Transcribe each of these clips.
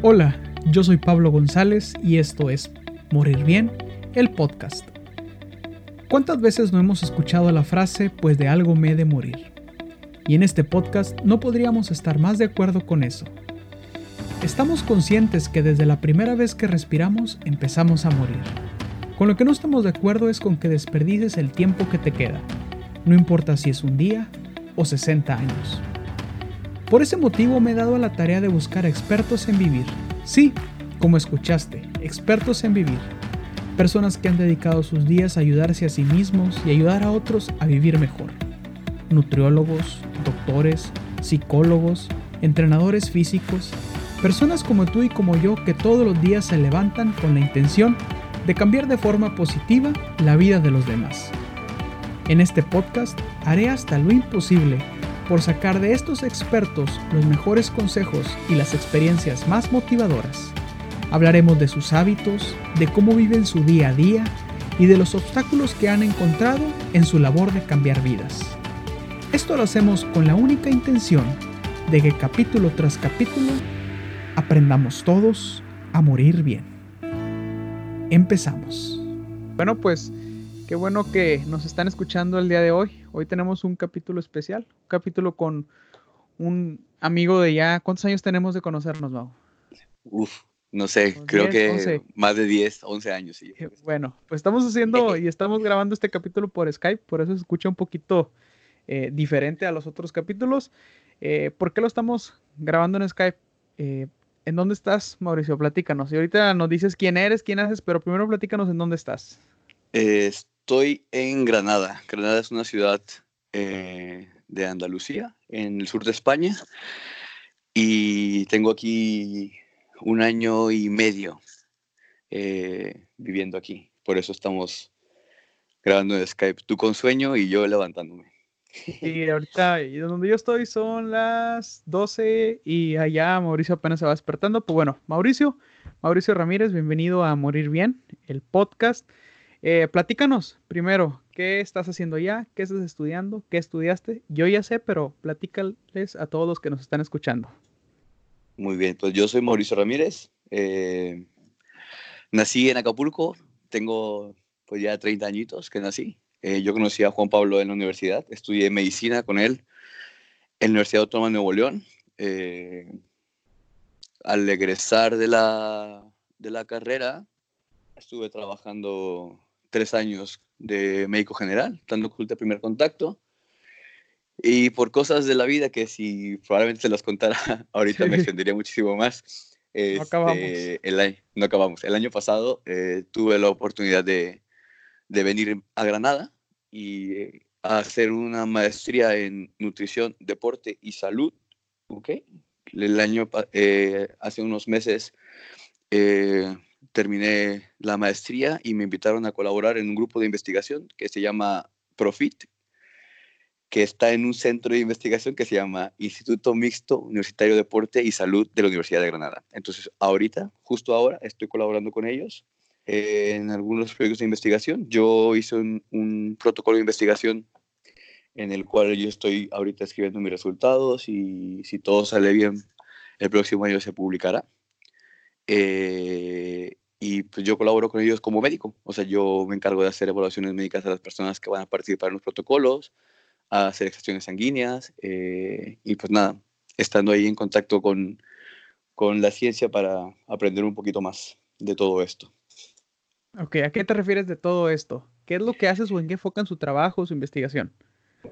Hola, yo soy Pablo González y esto es Morir Bien, el podcast. ¿Cuántas veces no hemos escuchado la frase pues de algo me he de morir? Y en este podcast no podríamos estar más de acuerdo con eso. Estamos conscientes que desde la primera vez que respiramos empezamos a morir. Con lo que no estamos de acuerdo es con que desperdices el tiempo que te queda, no importa si es un día o 60 años. Por ese motivo me he dado a la tarea de buscar expertos en vivir. Sí, como escuchaste, expertos en vivir. Personas que han dedicado sus días a ayudarse a sí mismos y ayudar a otros a vivir mejor. Nutriólogos, doctores, psicólogos, entrenadores físicos, personas como tú y como yo que todos los días se levantan con la intención de cambiar de forma positiva la vida de los demás. En este podcast haré hasta lo imposible por sacar de estos expertos los mejores consejos y las experiencias más motivadoras. Hablaremos de sus hábitos, de cómo viven su día a día y de los obstáculos que han encontrado en su labor de cambiar vidas. Esto lo hacemos con la única intención de que capítulo tras capítulo aprendamos todos a morir bien. Empezamos. Bueno, pues Qué bueno que nos están escuchando el día de hoy. Hoy tenemos un capítulo especial, un capítulo con un amigo de ya. ¿Cuántos años tenemos de conocernos, Mau? Uf, no sé, creo que más de 10, 11 años. Sí. Bueno, pues estamos haciendo y estamos grabando este capítulo por Skype, por eso se escucha un poquito eh, diferente a los otros capítulos. Eh, ¿Por qué lo estamos grabando en Skype? Eh, ¿En dónde estás, Mauricio? Platícanos. Y ahorita nos dices quién eres, quién haces, pero primero platícanos en dónde estás. Estoy en Granada. Granada es una ciudad eh, de Andalucía, en el sur de España, y tengo aquí un año y medio eh, viviendo aquí. Por eso estamos grabando en Skype, tú con sueño y yo levantándome. Y ahorita, y donde yo estoy son las 12 y allá Mauricio apenas se va despertando. Pues bueno, Mauricio, Mauricio Ramírez, bienvenido a Morir Bien, el podcast. Eh, platícanos primero, ¿qué estás haciendo ya? ¿Qué estás estudiando? ¿Qué estudiaste? Yo ya sé, pero platícales a todos los que nos están escuchando. Muy bien, pues yo soy Mauricio Ramírez. Eh, nací en Acapulco, tengo pues ya 30 añitos que nací. Eh, yo conocí a Juan Pablo en la universidad, estudié medicina con él en la Universidad Autónoma de Nuevo León. al egresar de la, de la carrera, estuve trabajando tres años de médico general, dando culto de primer contacto. Y por cosas de la vida que si probablemente se las contara ahorita me extendería muchísimo más. no este, acabamos. El año, no acabamos. El año pasado eh, tuve la oportunidad de, de, venir a Granada y eh, hacer una maestría en nutrición, deporte y salud. ¿okay? El año, eh, hace unos meses, terminé la maestría y me invitaron a colaborar en un grupo de investigación que se llama Profit, que está en un centro de investigación que se llama Instituto Mixto Universitario de Deporte y Salud de la Universidad de Granada. Entonces, ahorita, justo ahora, estoy colaborando con ellos en algunos proyectos de investigación. Yo hice un, un, protocolo de investigación en el cual yo estoy ahorita escribiendo mis resultados y si todo sale bien, el próximo año se publicará. Eh, y pues yo colaboro con ellos como médico. O sea, yo me encargo de hacer evaluaciones médicas a las personas que van a participar en los protocolos, a hacer extracciones sanguíneas eh, y pues nada, estando ahí en contacto con, con la ciencia para aprender un poquito más de todo esto. Ok, ¿a qué te refieres de todo esto? ¿Qué es lo que haces o en qué enfocan su trabajo, su investigación?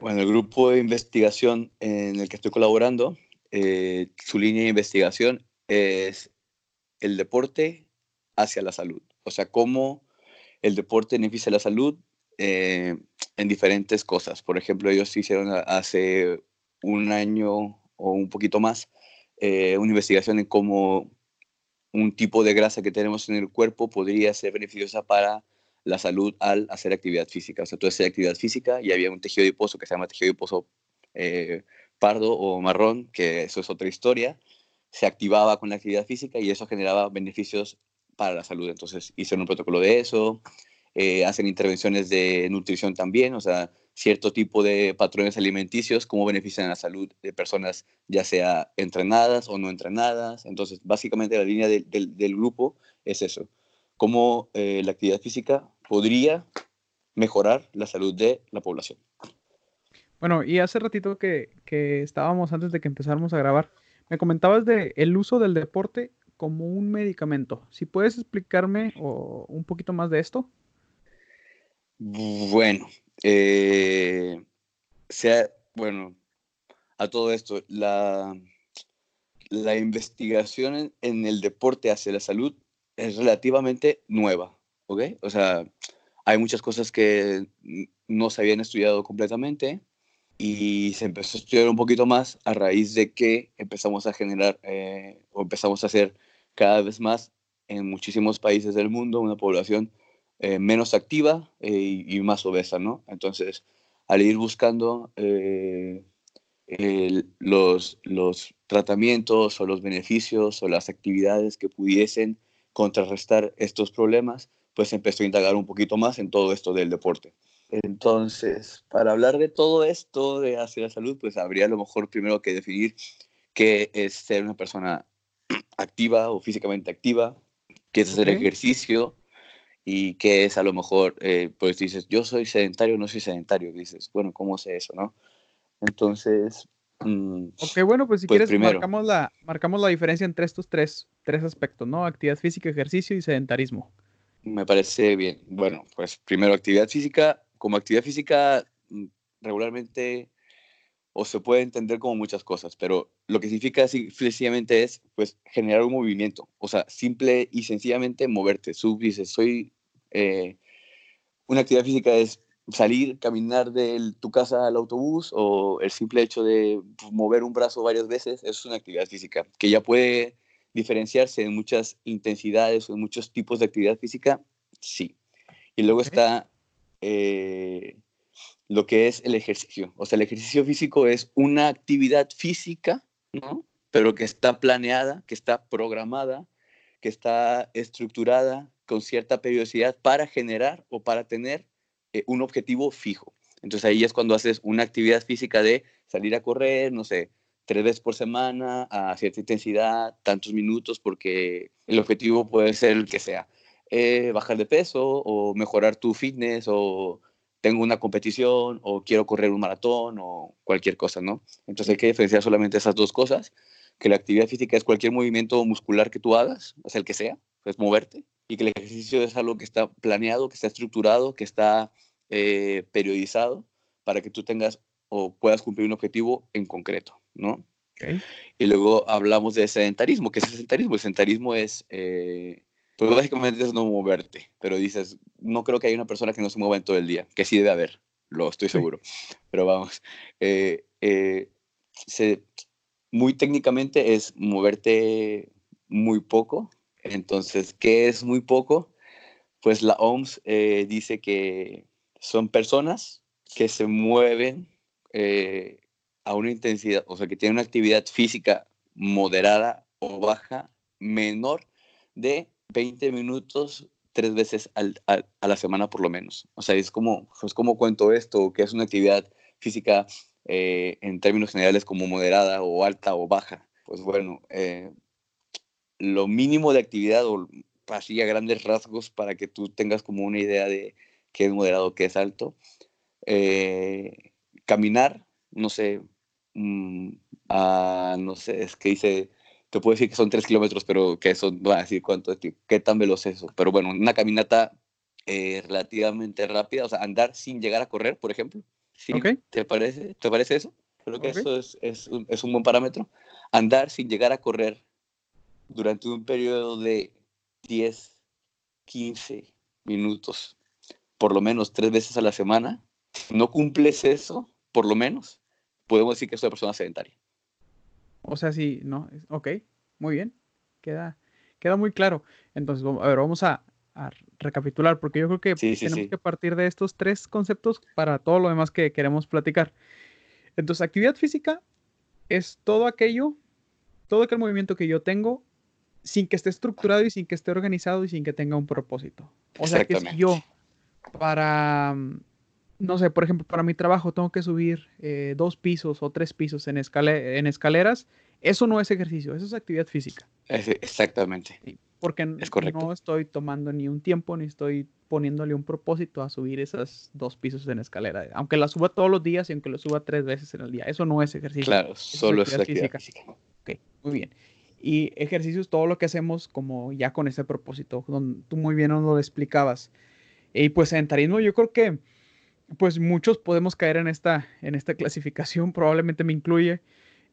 Bueno, el grupo de investigación en el que estoy colaborando, eh, su línea de investigación es el deporte hacia la salud. O sea, cómo el deporte beneficia la salud eh, en diferentes cosas. Por ejemplo, ellos hicieron hace un año o un poquito más eh, una investigación en cómo un tipo de grasa que tenemos en el cuerpo podría ser beneficiosa para la salud al hacer actividad física. O sea, tú haces actividad física y había un tejido adiposo que se llama tejido adiposo eh, pardo o marrón, que eso es otra historia, se activaba con la actividad física y eso generaba beneficios para la salud. Entonces hicieron un protocolo de eso. eh, hacen intervenciones de nutrición también, o sea, cierto tipo de patrones alimenticios, cómo benefician la salud de personas ya sea entrenadas o no entrenadas. Entonces, básicamente la línea del grupo es eso, cómo eh, la actividad física podría mejorar la salud de la población. Bueno, y hace ratito que, que estábamos antes de que empezáramos a grabar, me comentabas de el uso del deporte como un medicamento. Si puedes explicarme un poquito más de esto. Bueno, eh, sea, bueno, a todo esto, la, la investigación en, el deporte hacia la salud es relativamente nueva, ¿ok? O sea, hay muchas cosas que no se habían estudiado completamente y se empezó a estudiar un poquito más a raíz de que empezamos a generar eh, o empezamos a hacer cada vez más en muchísimos países del mundo una población eh, menos activa eh, y, más obesa, ¿no? Entonces, al ir buscando los, los tratamientos o los beneficios o las actividades que pudiesen contrarrestar estos problemas, pues empezó a indagar un poquito más en todo esto del deporte. Entonces, para hablar de todo esto de hacia la salud, pues habría a lo mejor primero que definir qué es ser una persona activa o físicamente activa, qué es hacer ejercicio y qué es a lo mejor, eh, pues dices, yo soy sedentario, no soy sedentario, dices, bueno, ¿cómo sé eso, no? Entonces... Mm, ok, bueno, pues si pues quieres marcamos, la, marcamos la diferencia entre estos tres, tres aspectos, ¿no? Actividad física, ejercicio y sedentarismo. Me parece bien. Bueno, pues primero actividad física, como actividad física mm, regularmente o se puede entender como muchas cosas, pero lo que significa sencillamente es pues generar un movimiento, o sea, simple y sencillamente moverte. Tú dices, soy, eh, una actividad física es salir, caminar de tu casa al autobús o el simple hecho de pues, mover un brazo varias veces, eso es una actividad física, que ya puede diferenciarse en muchas intensidades o en muchos tipos de actividad física, sí. Y luego está eh, lo que es el ejercicio. O sea, el ejercicio físico es una actividad física, ¿no? Pero que está planeada, que está programada, que está estructurada con cierta periodicidad para generar o para tener eh, un objetivo fijo. Entonces ahí es cuando haces una actividad física de salir a correr, no sé, tres veces por semana a cierta intensidad, tantos minutos, porque el objetivo puede ser el que sea. Eh, bajar de peso o mejorar tu fitness o tengo una competición o quiero correr un maratón o cualquier cosa, ¿no? Entonces hay que diferenciar solamente esas dos cosas, que la actividad física es cualquier movimiento muscular que tú hagas, es el que sea, es moverte, y que el ejercicio es algo que está planeado, que está estructurado, que está eh, periodizado para que tú tengas o puedas cumplir un objetivo en concreto, ¿no? Y luego hablamos de sedentarismo. ¿Qué es el sedentarismo? El sedentarismo es eh, pues básicamente es no moverte, pero dices, no creo que haya una persona que no se mueva en todo el día, que sí debe haber, lo estoy seguro. Pero vamos, eh, eh, muy técnicamente es moverte muy poco. Entonces, ¿qué es muy poco? Pues la OMS eh, dice que son personas que se mueven a una intensidad, o sea, que tienen una actividad física moderada o baja menor de 20 minutos tres veces a la semana por lo menos. O sea, es como, pues como cuento esto, que es una actividad física eh, en términos generales como moderada o alta o baja. Pues bueno, eh, lo mínimo de actividad o así a grandes rasgos para que tú tengas como una idea de qué es moderado, qué es alto. Eh, caminar, no sé, mm, no sé, es que hice te puedo decir que son 3 kilómetros, pero que eso no va a decir cuánto qué tan veloz es eso. Pero bueno, una caminata eh, relativamente rápida, o sea, andar sin llegar a correr, por ejemplo. ¿Sí? ¿Te, parece, ¿Te parece eso? Creo que eso es, es, un, es un buen parámetro. Andar sin llegar a correr durante un periodo de 10, 15 minutos, por lo menos tres veces a la semana, no cumples eso, por lo menos, podemos decir que es una persona sedentaria. O sea, sí, no, ok, muy bien, queda, queda muy claro. Entonces, a ver, vamos a, recapitular, porque yo creo que tenemos que partir de estos tres conceptos para todo lo demás que queremos platicar. Entonces, actividad física es todo aquello, todo aquel movimiento que yo tengo sin que esté estructurado y sin que esté organizado y sin que tenga un propósito. O sea que si yo para, no sé, por ejemplo, para mi trabajo tengo que subir eh, dos pisos o tres pisos en, en escaleras, eso no es ejercicio, eso es actividad física. exactamente. porque no estoy tomando ni un tiempo ni estoy poniéndole un propósito a subir esas dos pisos en escalera. Aunque la suba todos los días y aunque lo suba tres veces en el día. Eso no es ejercicio. Claro, solo es actividad, física. Ok, muy bien. Y ejercicio es todo lo que hacemos como ya con ese propósito. Donde tú muy bien nos lo explicabas. Y pues sedentarismo yo creo que pues muchos podemos caer en esta, en esta clasificación, probablemente me incluye.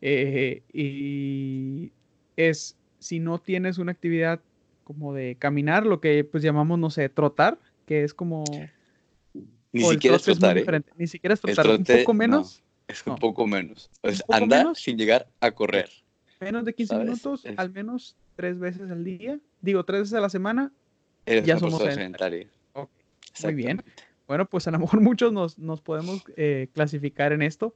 Eh, y es si no tienes una actividad como de caminar, lo que pues llamamos, no sé, trotar, que es como... Ni siquiera es trotar, ¿eh? Ni siquiera es trotar, un poco menos. es un poco menos. Es andar sin llegar a correr. Menos de 15 minutos, al menos tres veces al día. Digo, tres veces a la semana. ya somos sedentarios. Muy bien. Bueno, pues a lo mejor muchos nos, nos podemos eh, clasificar en esto.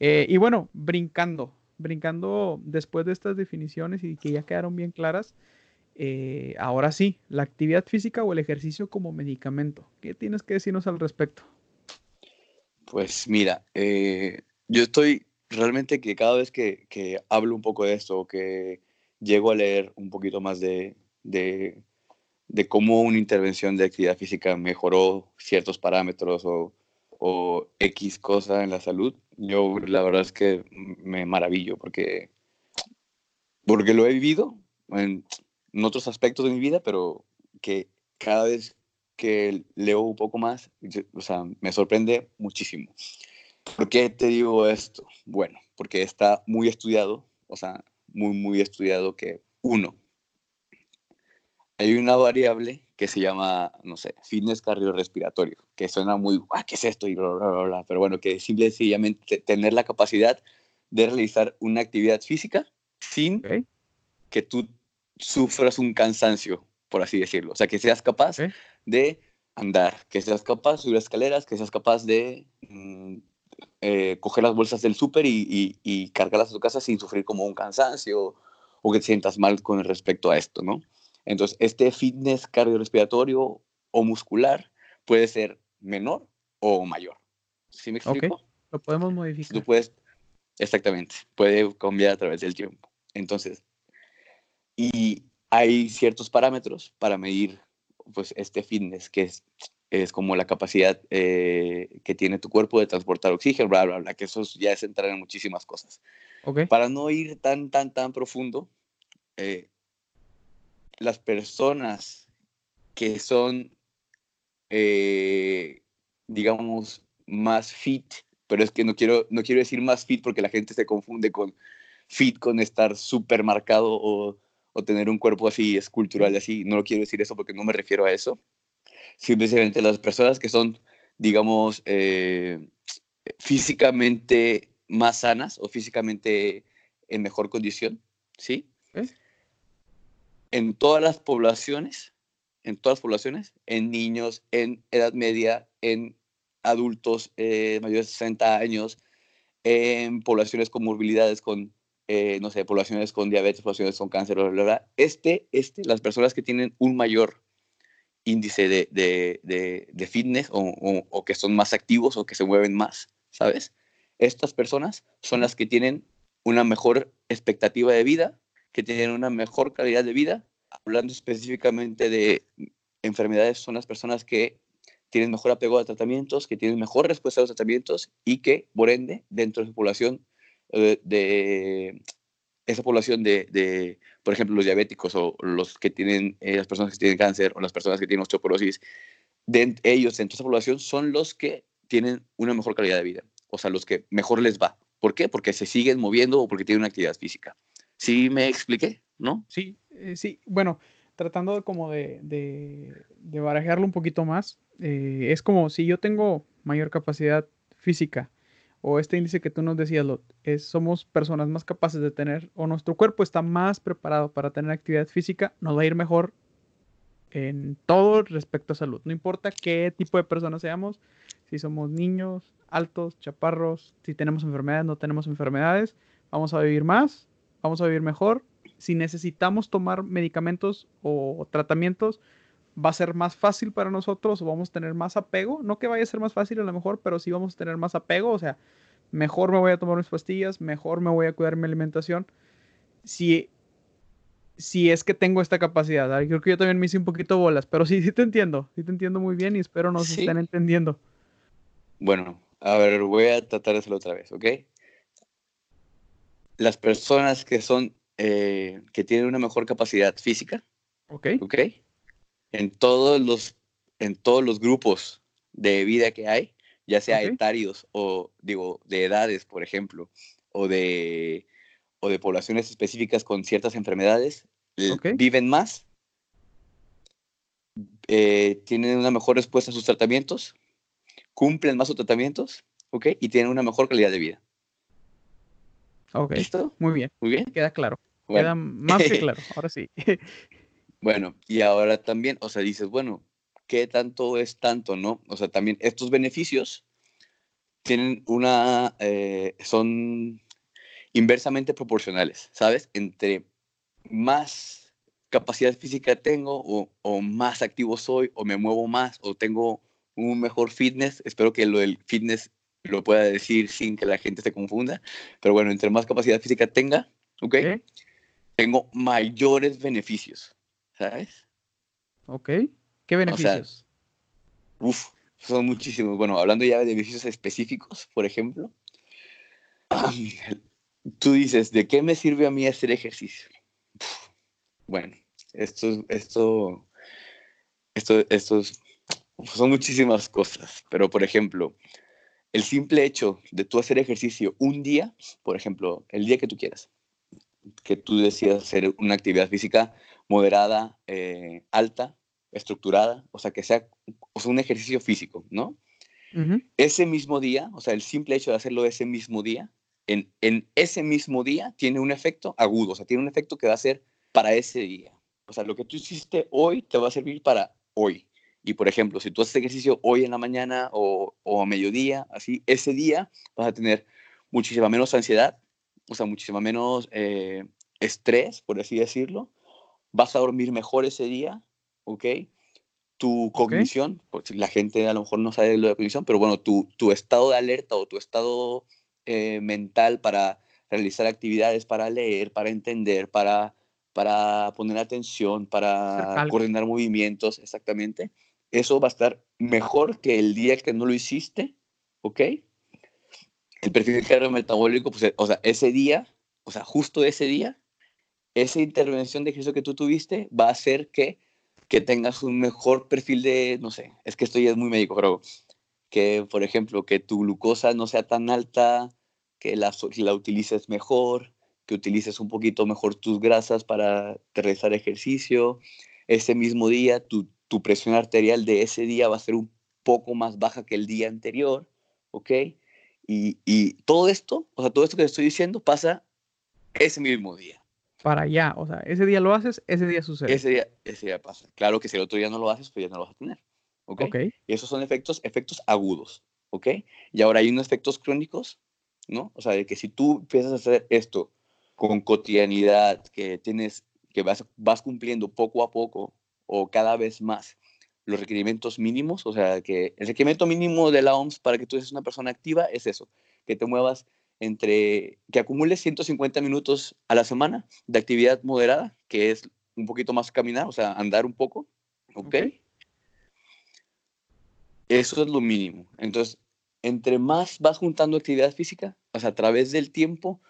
Eh, y bueno, brincando, brincando después de estas definiciones y que ya quedaron bien claras, eh, ahora sí, la actividad física o el ejercicio como medicamento. ¿Qué tienes que decirnos al respecto? Pues mira, yo estoy realmente que cada vez que, hablo un poco de esto, que llego a leer un poquito más de, de, cómo una intervención de actividad física mejoró ciertos parámetros o, o X cosa en la salud, yo la verdad es que me maravillo porque, porque lo he vivido. En, en otros aspectos de mi vida, pero que cada vez que leo un poco más, o sea, me sorprende muchísimo. ¿Por qué te digo esto? Bueno, porque está muy estudiado, o sea, muy, muy estudiado que uno, hay una variable que se llama, no sé, fitness cardiorrespiratorio, que suena muy, ah, ¿qué es esto? Y bla, bla, bla, pero bueno, que simple y sencillamente tener la capacidad de realizar una actividad física sin que tú sufras un cansancio, por así decirlo. O sea, que seas capaz de andar, que seas capaz de subir escaleras, que seas capaz de mm, eh, coger las bolsas del súper y, y, cargarlas a tu casa sin sufrir como un cansancio o que te sientas mal con respecto a esto, ¿no? Entonces, este fitness cardiorrespiratorio o muscular puede ser menor o mayor. ¿Sí me explico? Lo podemos modificar. Tú puedes, exactamente, puede cambiar a través del tiempo. Entonces, y hay ciertos parámetros para medir pues, este fitness, que es, es como la capacidad eh, que tiene tu cuerpo de transportar oxígeno, bla, bla, bla, que eso ya es entrar en muchísimas cosas. Okay. Para no ir tan, tan, tan profundo, eh, las personas que son, eh, digamos, más fit, pero es que no quiero, no quiero decir más fit porque la gente se confunde con fit con estar súper marcado o o tener un cuerpo así escultural así. No lo quiero decir eso porque no me refiero a eso. Simplemente las personas que son, digamos, eh, físicamente más sanas o físicamente en mejor condición, ¿sí? En todas las poblaciones, en todas las poblaciones, en niños, en edad media, en adultos eh, mayores de 60 años, en poblaciones con morbilidades, con eh, no sé, poblaciones con diabetes, poblaciones con cáncer, bla, bla, bla. Este, este, las personas que tienen un mayor índice de, de, de, fitness o, o, que son más activos o que se mueven más, ¿sabes? Estas personas son las que tienen una mejor expectativa de vida, que tienen una mejor calidad de vida. Hablando específicamente de enfermedades, son las personas que tienen mejor apego a tratamientos, que tienen mejor respuesta a los tratamientos y que, por ende, dentro de su población eh, de esa población de, por ejemplo, los diabéticos o los que tienen, eh, las personas que tienen cáncer o las personas que tienen osteoporosis, de, ellos dentro de esa población son los que tienen una mejor calidad de vida, o sea, los que mejor les va. ¿Por qué? Porque se siguen moviendo o porque tienen una actividad física. ¿Sí me expliqué? ¿No? Sí, eh, sí. Bueno, tratando como de, de, barajearlo un poquito más, es como si yo tengo mayor capacidad física, o este índice que tú nos decías, es, somos personas más capaces de tener, o nuestro cuerpo está más preparado para tener actividad física, nos va a ir mejor en todo respecto a salud. No importa qué tipo de personas seamos, si somos niños, altos, chaparros, si tenemos enfermedades, no tenemos enfermedades, vamos a vivir más, vamos a vivir mejor. Si necesitamos tomar medicamentos o tratamientos, va a ser más fácil para nosotros o vamos a tener más apego. No que vaya a ser más fácil a lo mejor, pero sí vamos a tener más apego. O sea, mejor me voy a tomar mis pastillas, mejor me voy a cuidar mi alimentación. Si, si es que tengo esta capacidad. Creo que yo también me hice un poquito bolas, pero sí, sí te entiendo. Sí te entiendo muy bien y espero nos estén entendiendo. Bueno, a ver, voy a tratar de hacerlo otra vez, ¿ok? Las personas que son, eh, que tienen una mejor capacidad física, ¿ok? ¿Ok? En todos los, en todos los grupos de vida que hay, ya sea etarios o, digo, de edades, por ejemplo, o de, o de poblaciones específicas con ciertas enfermedades, viven más, eh, tienen una mejor respuesta a sus tratamientos, cumplen más sus tratamientos, ¿ok? Y tienen una mejor calidad de vida. Ok. ¿Listo? Muy bien. Muy bien. Queda claro. Queda más que claro. Ahora sí. bueno, y ahora también, o sea, dices, bueno, ¿qué tanto es tanto, no? O sea, también estos beneficios tienen una, eh, son inversamente proporcionales, ¿sabes? Entre más capacidad física tengo o, o, más activo soy o me muevo más o tengo un mejor fitness, espero que lo del fitness lo pueda decir sin que la gente se confunda, pero bueno, entre más capacidad física tenga, ¿ok? Tengo mayores beneficios, ¿sabes? Ok. ¿Qué beneficios? uf, son muchísimos. Bueno, hablando ya de beneficios específicos, por ejemplo, tú dices, ¿de qué me sirve a mí hacer ejercicio? bueno, esto, esto, esto, esto son muchísimas cosas, pero por ejemplo, el simple hecho de tú hacer ejercicio un día, por ejemplo, el día que tú quieras, que tú decidas hacer una actividad física moderada, eh, alta, estructurada, o sea, que sea, un ejercicio físico, ¿no? Ese mismo día, o sea, el simple hecho de hacerlo ese mismo día, en, en ese mismo día tiene un efecto agudo, o sea, tiene un efecto que va a ser para ese día. O sea, lo que tú hiciste hoy te va a servir para hoy. Y por ejemplo, si tú haces ejercicio hoy en la mañana o, o a mediodía, así, ese día vas a tener muchísima menos ansiedad, o sea, muchísima menos eh, estrés, por así decirlo. Vas a dormir mejor ese día, ¿ok? Tu cognición, porque la gente a lo mejor no sabe lo de cognición, pero bueno, tu, tu estado de alerta o tu estado eh, mental para realizar actividades, para leer, para entender, para, para poner atención, para coordinar movimientos, exactamente. Eso va a estar mejor que el día que no lo hiciste, ¿ok? El perfil metabólico, pues, o sea, ese día, o sea, justo ese día, esa intervención de ejercicio que tú tuviste va a hacer que que tengas un mejor perfil de, no sé, es que esto ya es muy médico, pero que, por ejemplo, que tu glucosa no sea tan alta, que la, la utilices mejor, que utilices un poquito mejor tus grasas para realizar ejercicio. Ese mismo día, tu, tu presión arterial de ese día va a ser un poco más baja que el día anterior, ¿ok? Y, y todo esto, o sea, todo esto que te estoy diciendo pasa ese mismo día para allá. O sea, ese día lo haces, ese día sucede. Ese día, ese día pasa. Claro que si el otro día no lo haces, pues ya no lo vas a tener. ¿Ok? okay. Y esos son efectos, efectos agudos. ¿Ok? Y ahora hay unos efectos crónicos, ¿no? O sea, de que si tú empiezas a hacer esto con cotidianidad, que tienes, que vas, vas cumpliendo poco a poco o cada vez más los requerimientos mínimos, o sea, que el requerimiento mínimo de la OMS para que tú seas una persona activa es eso, que te muevas entre que acumules 150 minutos a la semana de actividad moderada, que es un poquito más caminar, o sea, andar un poco, ¿ok? Eso es lo mínimo. Entonces, entre más vas juntando actividad física, o sea, a través del tiempo,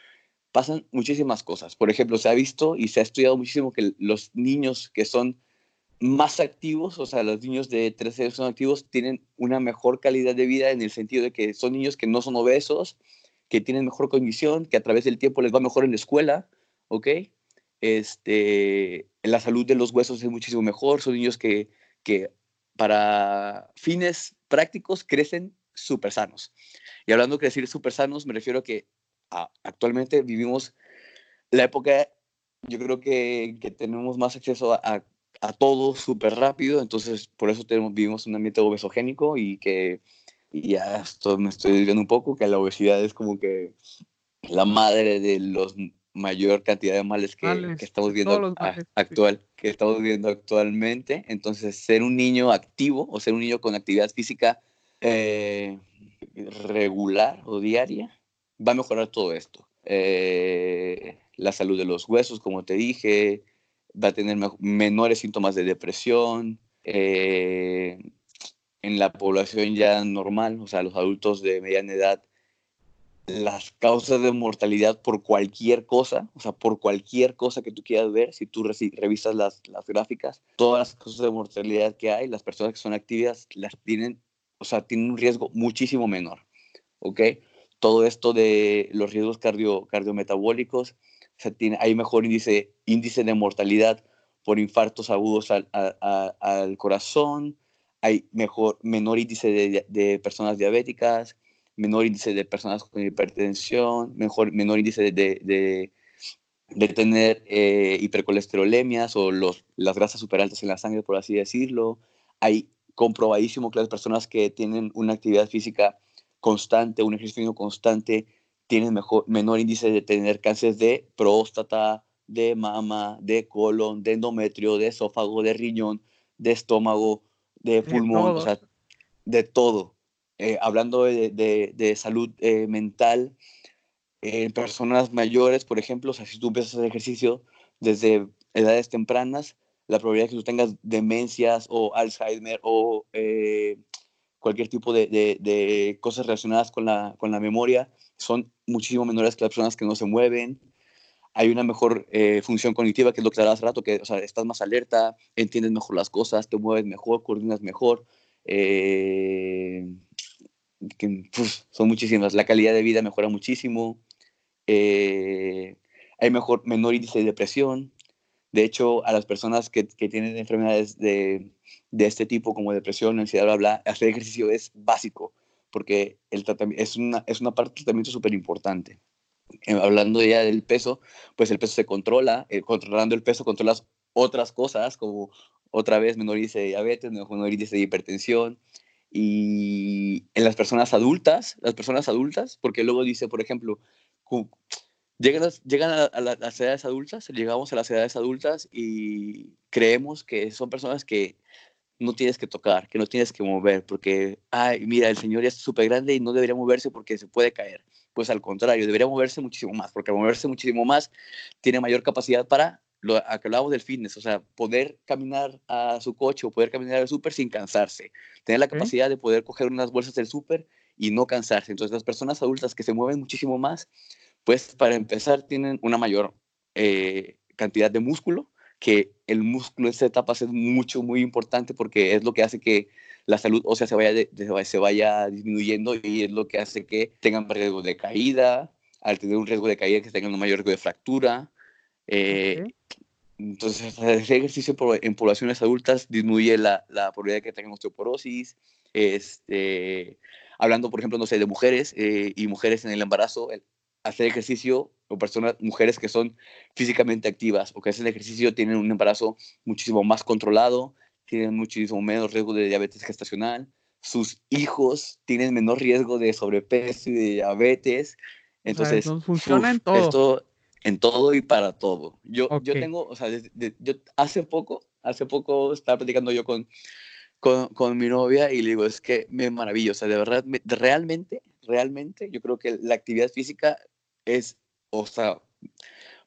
pasan muchísimas cosas. Por ejemplo, se ha visto y se ha estudiado muchísimo que los niños que son más activos, o sea, los niños de 13 años son activos, tienen una mejor calidad de vida en el sentido de que son niños que no son obesos, que tienen mejor condición, que a través del tiempo les va mejor en la escuela, ¿ok? Este, la salud de los huesos es muchísimo mejor, son niños que, que para fines prácticos crecen súper sanos. Y hablando de crecer súper sanos, me refiero a que actualmente vivimos la época, yo creo que, que tenemos más acceso a, a, todo súper rápido, entonces por eso tenemos, vivimos un ambiente obesogénico y que y ya esto me estoy diciendo un poco, que la obesidad es como que la madre de los mayor cantidad de males que, que estamos viendo actual, que estamos viendo actualmente. Entonces, ser un niño activo o ser un niño con actividad física eh, regular o diaria va a mejorar todo esto. Eh, la salud de los huesos, como te dije, va a tener menores síntomas de depresión. Eh, en la población ya normal, o sea, los adultos de mediana edad, las causas de mortalidad por cualquier cosa, o sea, por cualquier cosa que tú quieras ver, si tú revisas las, las gráficas, todas las causas de mortalidad que hay, las personas que son activas las tienen, o sea, tienen un riesgo muchísimo menor, ¿ok? Todo esto de los riesgos cardio, cardiometabólicos, hay mejor índice, índice de mortalidad por infartos agudos al, al corazón, hay mejor, menor índice de, de personas diabéticas, menor índice de personas con hipertensión, mejor, menor índice de, de, de tener eh, hipercolesterolemias o los, las grasas superaltas en la sangre, por así decirlo. Hay comprobadísimo que las personas que tienen una actividad física constante, un ejercicio constante, tienen mejor, menor índice de tener cáncer de próstata, de mama, de colon, de endometrio, de esófago, de riñón, de estómago, de pulmón, o sea, de todo. Eh, hablando de, salud eh, mental, en personas mayores, por ejemplo, o sea, si tú empiezas a hacer ejercicio desde edades tempranas, la probabilidad de que tú tengas demencias o Alzheimer o eh, cualquier tipo de, cosas relacionadas con la, con la memoria son muchísimo menores que las personas que no se mueven. Hay una mejor función cognitiva, que lo que hace rato, que o sea, estás más alerta, entiendes mejor las cosas, te mueves mejor, coordinas mejor. Eh, que son muchísimas. La calidad de vida mejora muchísimo. Eh, hay mejor, menor índice de depresión. De hecho, a las personas que, que tienen enfermedades de, de, este tipo, como depresión, ansiedad, bla, bla, hacer ejercicio es básico, porque el es, una, es una parte del tratamiento súper importante. Eh, hablando ya del peso, pues el peso se controla, eh, controlando el peso controlas otras cosas, como otra vez menor índice de diabetes, menor índice de hipertensión, y en las personas adultas, las personas adultas, porque luego dice, por ejemplo, llegan, llegan a, las edades adultas, llegamos a las edades adultas y creemos que son personas que no tienes que tocar, que no tienes que mover, porque, ay, mira, el señor ya está súper grande y no debería moverse porque se puede caer. Pues al contrario, debería moverse muchísimo más, porque al moverse muchísimo más tiene mayor capacidad para lo a que hablamos del fitness, o sea, poder caminar a su coche o poder caminar al súper sin cansarse, tener la capacidad de poder coger unas bolsas del súper y no cansarse. Entonces, las personas adultas que se mueven muchísimo más, pues para empezar tienen una mayor eh, cantidad de músculo, que el músculo en esta etapa es mucho, muy importante porque es lo que hace que la salud ósea se vaya, se vaya disminuyendo y es lo que hace que tengan riesgo de caída, al tener un riesgo de caída que tengan un mayor riesgo de fractura, eh, entonces, hacer ejercicio en poblaciones adultas disminuye la, la probabilidad de que tengan osteoporosis. Este, hablando, por ejemplo, no sé, de mujeres eh, y mujeres en el embarazo, hacer ejercicio o personas, mujeres que son físicamente activas o que hacen ejercicio tienen un embarazo muchísimo más controlado, tienen muchísimo menos riesgo de diabetes gestacional, sus hijos tienen menor riesgo de sobrepeso y de diabetes. Entonces, funciona en todo. Esto, en todo y para todo. Yo, yo tengo, o sea, yo hace poco, hace poco estaba platicando yo con, con, con, mi novia y le digo, es que me maravilloso, o sea, de verdad, realmente, realmente, yo creo que la actividad física es, o sea,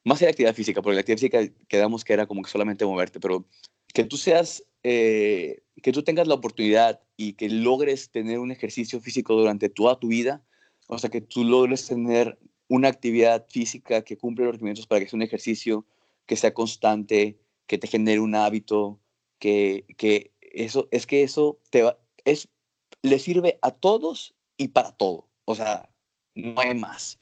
más que la actividad física, porque la actividad física quedamos que era como que solamente moverte, pero que tú seas, eh, que tú tengas la oportunidad y que logres tener un ejercicio físico durante toda tu vida, o sea, que tú logres tener una actividad física que cumple los requerimientos para que sea un ejercicio que sea constante, que te genere un hábito, que, que eso, es que eso te va, es, le sirve a todos y para todo. O sea, no hay más.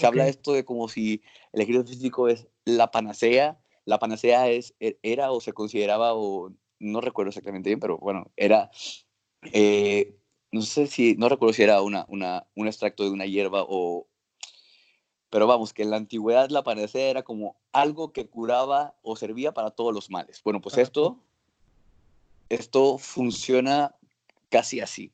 Se habla esto de como si el ejercicio físico es la panacea. La panacea es, e, era o se consideraba, o no recuerdo exactamente bien, pero bueno, era, eh, no sé si, no recuerdo si era una, una, un extracto de una hierba o, pero vamos, que en la antigüedad la panacea era como algo que curaba o servía para todos los males. Bueno, pues esto, esto funciona casi así.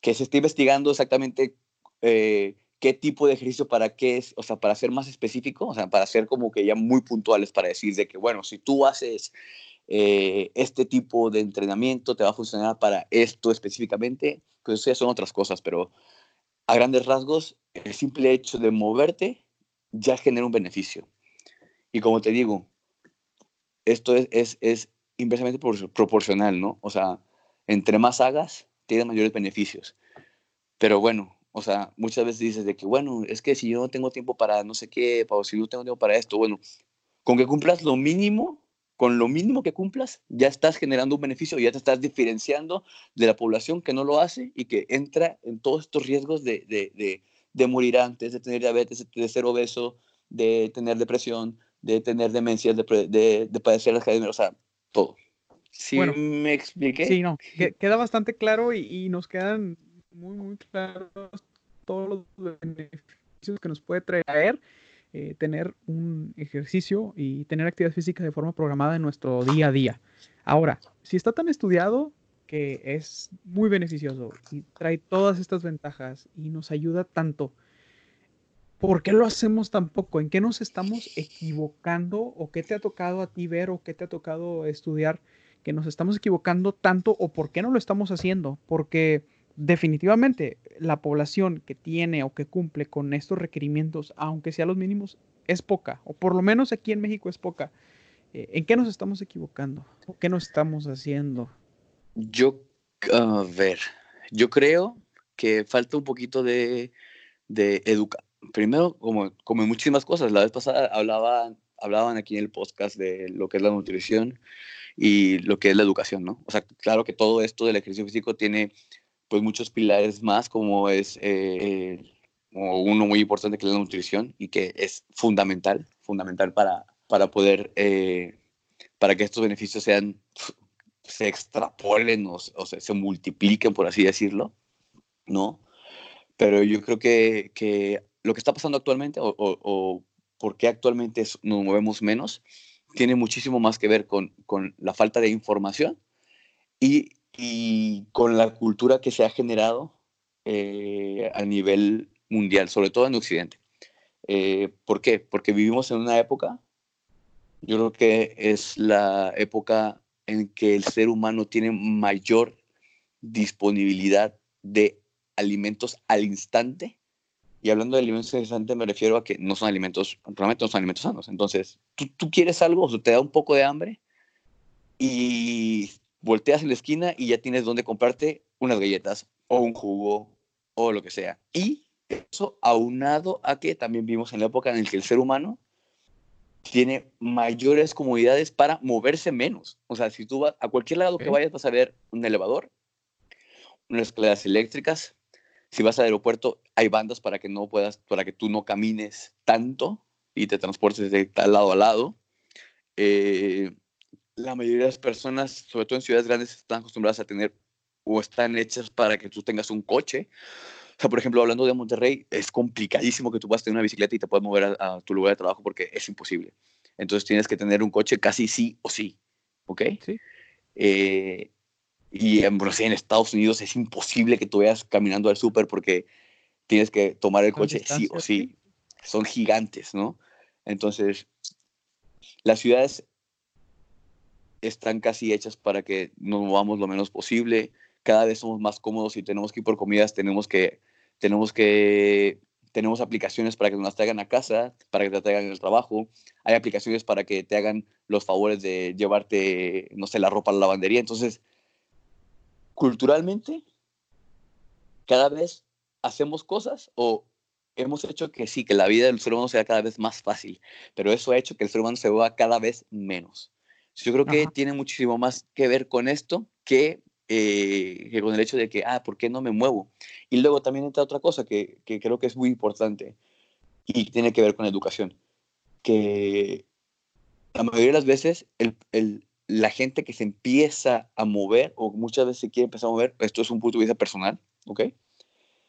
Que se está investigando exactamente eh, qué tipo de ejercicio para qué es, o sea, para ser más específico, o sea, para ser como que ya muy puntuales para decir de que, bueno, si tú haces eh, este tipo de entrenamiento, te va a funcionar para esto específicamente, pues eso ya son otras cosas, pero a grandes rasgos, el simple hecho de moverte ya genera un beneficio. Y como te digo, esto es, es, es inversamente proporcional, ¿no? O sea, entre más hagas, tienes mayores beneficios. Pero bueno, o sea, muchas veces dices de que, bueno, es que si yo no tengo tiempo para no sé qué, o si no tengo tiempo para esto, bueno, con que cumplas lo mínimo, con lo mínimo que cumplas, ya estás generando un beneficio, ya te estás diferenciando de la población que no lo hace y que entra en todos estos riesgos de, de, de, de morir antes, de tener diabetes, de ser obeso, de tener depresión, de tener demencias, de, de, padecer Alzheimer, o sea, todo. ¿Sí me expliqué? Sí, no, queda bastante claro y, y, nos quedan muy, muy claros todos los beneficios que nos puede traer eh, tener un ejercicio y tener actividad física de forma programada en nuestro día a día. Ahora, si está tan estudiado que es muy beneficioso y trae todas estas ventajas y nos ayuda tanto, ¿por qué lo hacemos tan poco? ¿En qué nos estamos equivocando? ¿O qué te ha tocado a ti ver o qué te ha tocado estudiar que nos estamos equivocando tanto o por qué no lo estamos haciendo? Porque definitivamente la población que tiene o que cumple con estos requerimientos, aunque sea los mínimos, es poca, o por lo menos aquí en México es poca. Eh, ¿En qué nos estamos equivocando? ¿O qué nos estamos haciendo? Yo, a ver, yo creo que falta un poquito de, de educación primero, como, como en muchísimas cosas, la vez pasada hablaban, hablaban aquí en el podcast de lo que es la nutrición y lo que es la educación, ¿no? O sea, claro que todo esto del ejercicio físico tiene pues muchos pilares más, como es eh, uno muy importante que es la nutrición y que es fundamental, fundamental para, para poder, eh, para que estos beneficios sean, se extrapolen o, o se, se multipliquen, por así decirlo, ¿no? Pero yo creo que, que lo que está pasando actualmente o, o, por qué actualmente nos movemos menos tiene muchísimo más que ver con, con la falta de información y, y, con la cultura que se ha generado eh, a nivel mundial, sobre todo en Occidente. Eh, ¿Por qué? Porque vivimos en una época, yo creo que es la época en que el ser humano tiene mayor disponibilidad de alimentos al instante y hablando de alimentos interesantes, me refiero a que no son alimentos, realmente no son alimentos sanos. Entonces, tú, tú quieres algo, o te da un poco de hambre y volteas en la esquina y ya tienes donde comprarte unas galletas o un jugo o lo que sea. Y eso aunado a que también vivimos en la época en la que el ser humano tiene mayores comodidades para moverse menos. O sea, si tú vas a cualquier lado que vayas vas a ver un elevador, unas escaleras eléctricas, si vas al aeropuerto, hay bandas para que no puedas, para que tú no camines tanto y te transportes de tal lado a lado. Eh, la mayoría de las personas, sobre todo en ciudades grandes, están acostumbradas a tener o están hechas para que tú tengas un coche. O sea, por ejemplo, hablando de Monterrey, es complicadísimo que tú puedas tener una bicicleta y te puedas mover a, tu lugar de trabajo porque es imposible. Entonces tienes que tener un coche casi sí o sí. ¿Ok? Sí. Eh, y en, en Estados Unidos es imposible que tú vayas caminando al súper porque tienes que tomar el coche sí o sí. Son gigantes, ¿no? Entonces, las ciudades están casi hechas para que nos movamos lo menos posible. Cada vez somos más cómodos y tenemos que ir por comidas, tenemos que, tenemos que, tenemos aplicaciones para que nos las traigan a casa, para que te traigan el trabajo. Hay aplicaciones para que te hagan los favores de llevarte, no sé, la ropa a la lavandería. Entonces, culturalmente, cada vez hacemos cosas o hemos hecho que sí, que la vida del ser humano sea cada vez más fácil, pero eso ha hecho que el ser humano se vea cada vez menos. Yo creo que tiene muchísimo más que ver con esto que, eh, que, con el hecho de que, ah, ¿por qué no me muevo? Y luego también entra otra cosa que, que creo que es muy importante y tiene que ver con educación, que la mayoría de las veces el, el, la gente que se empieza a mover, o muchas veces se quiere empezar a mover, esto es un punto de vista personal, ¿ok?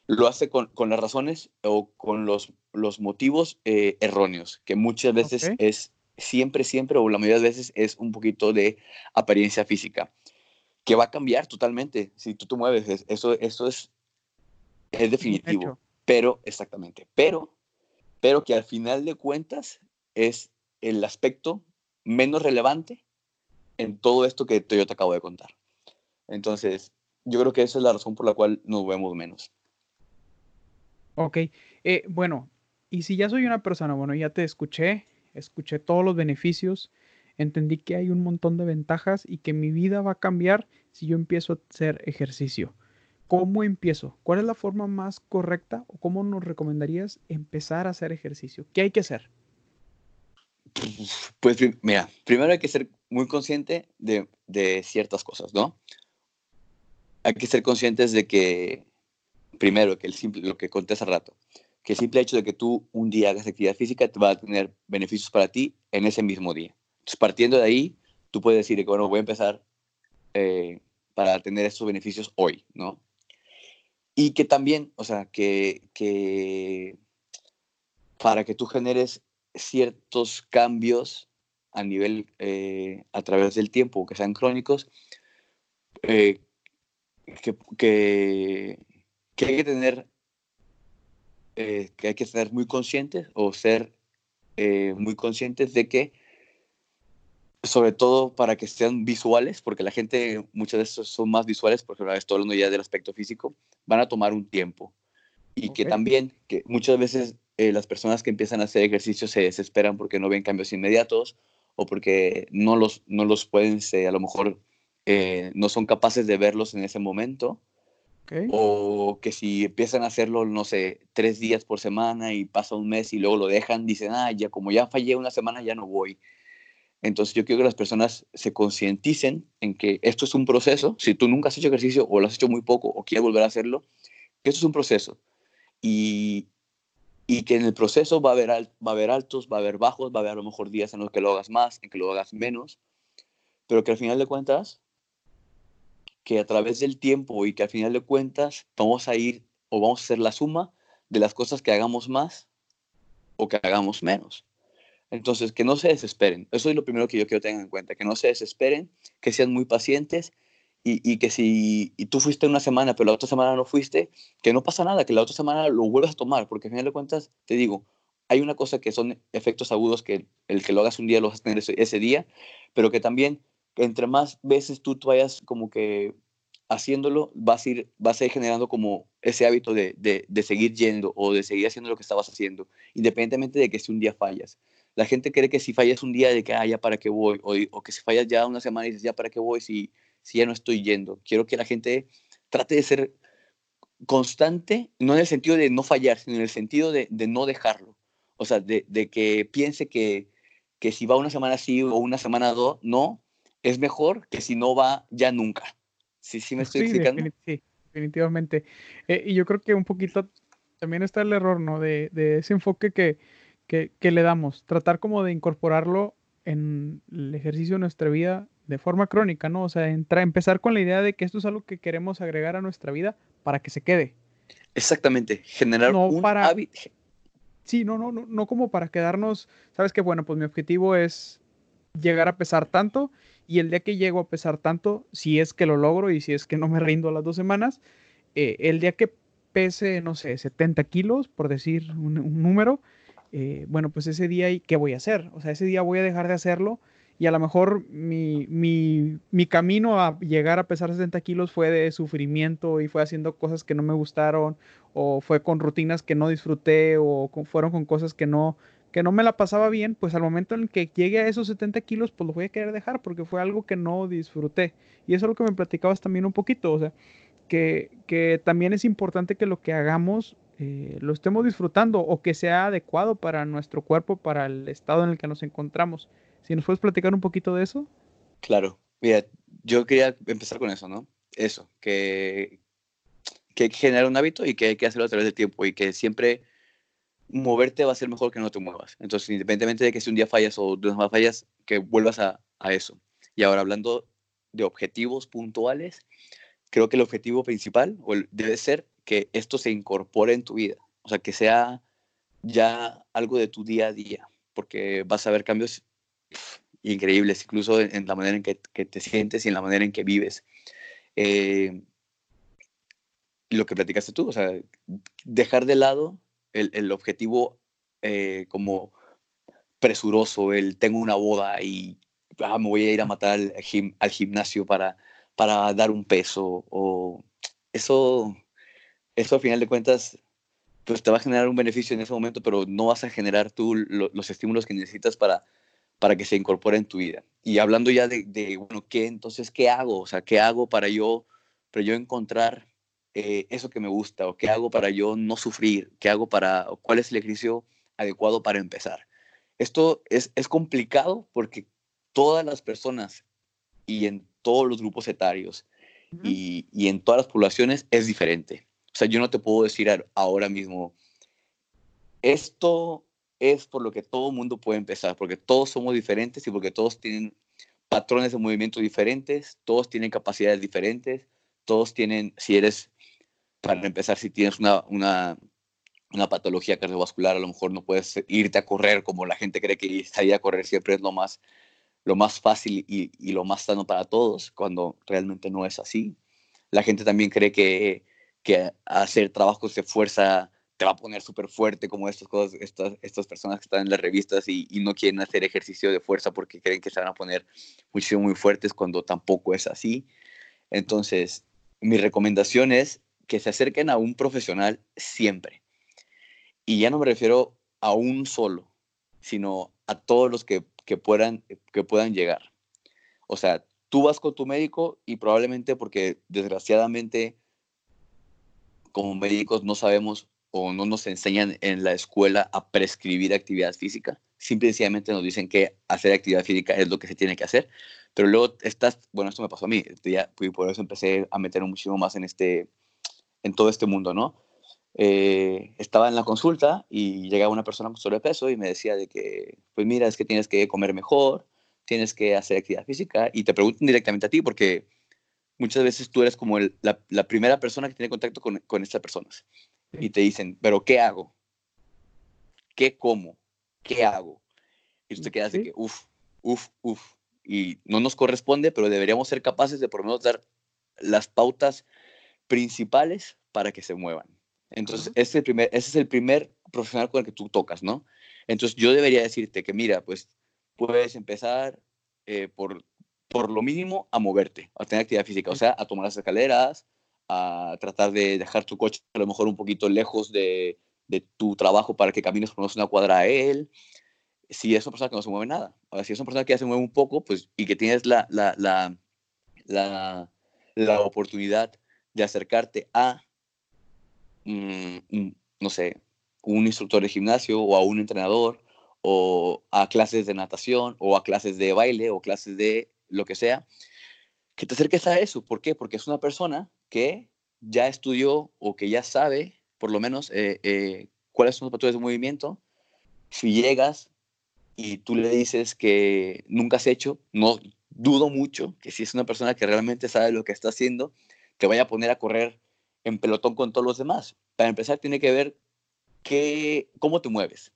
Lo hace con, con las razones o con los, los motivos eh, erróneos, que muchas veces es siempre, siempre, o la mayoría de veces es un poquito de apariencia física, que va a cambiar totalmente si tú te mueves. Eso, eso es, es definitivo. pero, exactamente, pero, pero que al final de cuentas es el aspecto menos relevante en todo esto que yo te acabo de contar. Entonces, yo creo que esa es la razón por la cual nos vemos menos. Ok, eh, bueno, y si ya soy una persona, bueno, ya te escuché, escuché todos los beneficios, entendí que hay un montón de ventajas y que mi vida va a cambiar si yo empiezo a hacer ejercicio. ¿Cómo empiezo? ¿Cuál es la forma más correcta o cómo nos recomendarías empezar a hacer ejercicio? ¿Qué hay que hacer? Pues mira, primero hay que ser muy consciente de, ciertas cosas, ¿no? Hay que ser conscientes de que, primero, que el simple, lo que conté hace rato, que el simple hecho de que tú un día hagas actividad física te va a tener beneficios para ti en ese mismo día. Entonces, partiendo de ahí, tú puedes decir que, bueno, voy a empezar eh, para tener estos beneficios hoy, ¿no? Y que también, o sea, que, que para que tú generes ciertos cambios a nivel, eh, a través del tiempo, que sean crónicos, eh, que, que, hay que tener, eh, que hay que ser muy conscientes o ser muy conscientes de que, sobre todo para que sean visuales, porque la gente muchas veces son más visuales, porque ahora estoy hablando ya del aspecto físico, van a tomar un tiempo. Y que también, que muchas veces eh, las personas que empiezan a hacer ejercicio se desesperan porque no ven cambios inmediatos o porque no los, no los pueden, a lo mejor eh, no son capaces de verlos en ese momento. O que si empiezan a hacerlo, no sé, tres días por semana y pasa un mes y luego lo dejan, dicen, ah, ya como ya fallé una semana, ya no voy. Entonces yo quiero que las personas se concienticen en que esto es un proceso. Si tú nunca has hecho ejercicio o lo has hecho muy poco o quieres volver a hacerlo, esto es un proceso. Y, y que en el proceso va a, haber va a haber altos, va a haber bajos, va a haber a lo mejor días en los que lo hagas más, en que lo hagas menos, pero que al final de cuentas, que a través del tiempo y que al final de cuentas vamos a ir o vamos a hacer la suma de las cosas que hagamos más o que hagamos menos. Entonces, que no se desesperen. Eso es lo primero que yo quiero tener en cuenta, que no se desesperen, que sean muy pacientes y, que si y tú fuiste una semana, pero la otra semana no fuiste, que no pasa nada, que la otra semana lo vuelvas a tomar, porque al final de cuentas, te digo, hay una cosa que son efectos agudos que el que lo hagas un día lo vas a tener ese, día, pero que también entre más veces tú, vayas como que haciéndolo, vas a ir, vas a ir generando como ese hábito de, de, seguir yendo o de seguir haciendo lo que estabas haciendo, independientemente de que si un día fallas. La gente cree que si fallas un día, de que, ah, ya para qué voy, o, o que si fallas ya una semana y dices, ya para qué voy, si si ya no estoy yendo. Quiero que la gente trate de ser constante, no en el sentido de no fallar, sino en el sentido de, no dejarlo. O sea, de, que piense que, que, si va una semana sí o una semana dos, no, es mejor que si no va ya nunca. ¿Sí, sí me estoy explicando? sí, definitivamente. Eh, y yo creo que un poquito también está el error, ¿no? De, ese enfoque que, que, que, le damos. Tratar como de incorporarlo en el ejercicio de nuestra vida de forma crónica, ¿no? O sea, empezar con la idea de que esto es algo que queremos agregar a nuestra vida para que se quede. Exactamente, generar un hábito. Sí, no, no, no, no como para quedarnos, sabes que bueno, pues mi objetivo es llegar a pesar tanto y el día que llego a pesar tanto, si es que lo logro y si es que no me rindo a las dos semanas, eh, el día que pese, no sé, 70 kilos, por decir un, número, eh, bueno, pues ese día, ¿qué voy a hacer? O sea, ese día voy a dejar de hacerlo y a lo mejor mi, mi, camino a llegar a pesar 60 kilos fue de sufrimiento y fue haciendo cosas que no me gustaron o fue con rutinas que no disfruté o fueron con cosas que no, que no me la pasaba bien, pues al momento en que llegue a esos 70 kilos, pues lo voy a querer dejar porque fue algo que no disfruté. Y eso es lo que me platicabas también un poquito, o sea, que, que también es importante que lo que hagamos eh, lo estemos disfrutando o que sea adecuado para nuestro cuerpo, para el estado en el que nos encontramos. Si nos puedes platicar un poquito de eso. Claro, mira, yo quería empezar con eso, ¿no? Eso, que, que hay que generar un hábito y que hay que hacerlo a través del tiempo y que siempre moverte va a ser mejor que no te muevas. Entonces, independientemente de que si un día fallas o dos más fallas, que vuelvas a, a eso. Y ahora hablando de objetivos puntuales, creo que el objetivo principal debe ser que esto se incorpore en tu vida, o sea, que sea ya algo de tu día a día, porque vas a ver cambios increíbles, incluso en, la manera en que, te sientes y en la manera en que vives. Eh, lo que platicaste tú, o sea, dejar de lado el, el objetivo eh, como presuroso, el tengo una boda y ah, me voy a ir a matar al, al gimnasio para, para dar un peso, o eso, eso al final de cuentas pues te va a generar un beneficio en ese momento, pero no vas a generar tú los estímulos que necesitas para, para que se incorpore en tu vida. Y hablando ya de, de, bueno, ¿qué entonces qué hago? O sea, ¿qué hago para yo, para yo encontrar eh, eso que me gusta? ¿O qué hago para yo no sufrir? ¿Qué hago para, cuál es el ejercicio adecuado para empezar? Esto es, es complicado porque todas las personas y en todos los grupos etarios y, y en todas las poblaciones es diferente. O sea, yo no te puedo decir ahora mismo, esto es por lo que todo mundo puede empezar, porque todos somos diferentes y porque todos tienen patrones de movimiento diferentes, todos tienen capacidades diferentes, todos tienen, si eres, para empezar, si tienes una, una, una patología cardiovascular, a lo mejor no puedes irte a correr como la gente cree que salir a correr siempre es lo más, lo más fácil y, y lo más sano para todos, cuando realmente no es así. La gente también cree que que hacer trabajos de fuerza te va a poner súper fuerte, como estas cosas, estas, estas personas que están en las revistas y, no quieren hacer ejercicio de fuerza porque creen que se van a poner muchísimo muy fuertes cuando tampoco es así. Entonces, mi recomendación es que se acerquen a un profesional siempre. Y ya no me refiero a un solo, sino a todos los que, que puedan, que puedan llegar. O sea, tú vas con tu médico y probablemente porque desgraciadamente como médicos no sabemos o no nos enseñan en la escuela a prescribir actividad física. Simplemente nos dicen que hacer actividad física es lo que se tiene que hacer. Pero luego estás, bueno, esto me pasó a mí, ya, y por eso empecé a meter muchísimo más en, este, en todo este mundo, ¿no? Eh, estaba en la consulta y llegaba una persona con sobrepeso y me decía de que, pues mira, es que tienes que comer mejor, tienes que hacer actividad física y te preguntan directamente a ti porque muchas veces tú eres como la, la, primera persona que tiene contacto con, con estas personas. Y te dicen, pero ¿qué hago? ¿Qué como? ¿Qué hago? Y tú te quedas de que, uff, uff, uff. Y no nos corresponde, pero deberíamos ser capaces de por lo menos dar las pautas principales para que se muevan. Entonces, ese, es el primer, ese es el primer profesional con el que tú tocas, ¿no? Entonces, yo debería decirte que, mira, pues puedes empezar eh, por por lo mínimo a moverte, a tener actividad física, o sea, a tomar las escaleras, a tratar de dejar tu coche a lo mejor un poquito lejos de, de tu trabajo para que camines por una cuadra a él. Si es una persona que no se mueve nada, o si es una persona que ya se mueve un poco, pues, y que tienes la, la, la, la, la oportunidad de acercarte a, mm, no sé, un instructor de gimnasio o a un entrenador o a clases de natación o a clases de baile o clases de lo que sea, que te acerques a eso. ¿Por qué? Porque es una persona que ya estudió o que ya sabe, por lo menos, eh, eh, cuáles son los patrones de movimiento. Si llegas y tú le dices que nunca has hecho, no dudo mucho que si es una persona que realmente sabe lo que está haciendo, te vaya a poner a correr en pelotón con todos los demás. Para empezar, tiene que ver qué, cómo te mueves,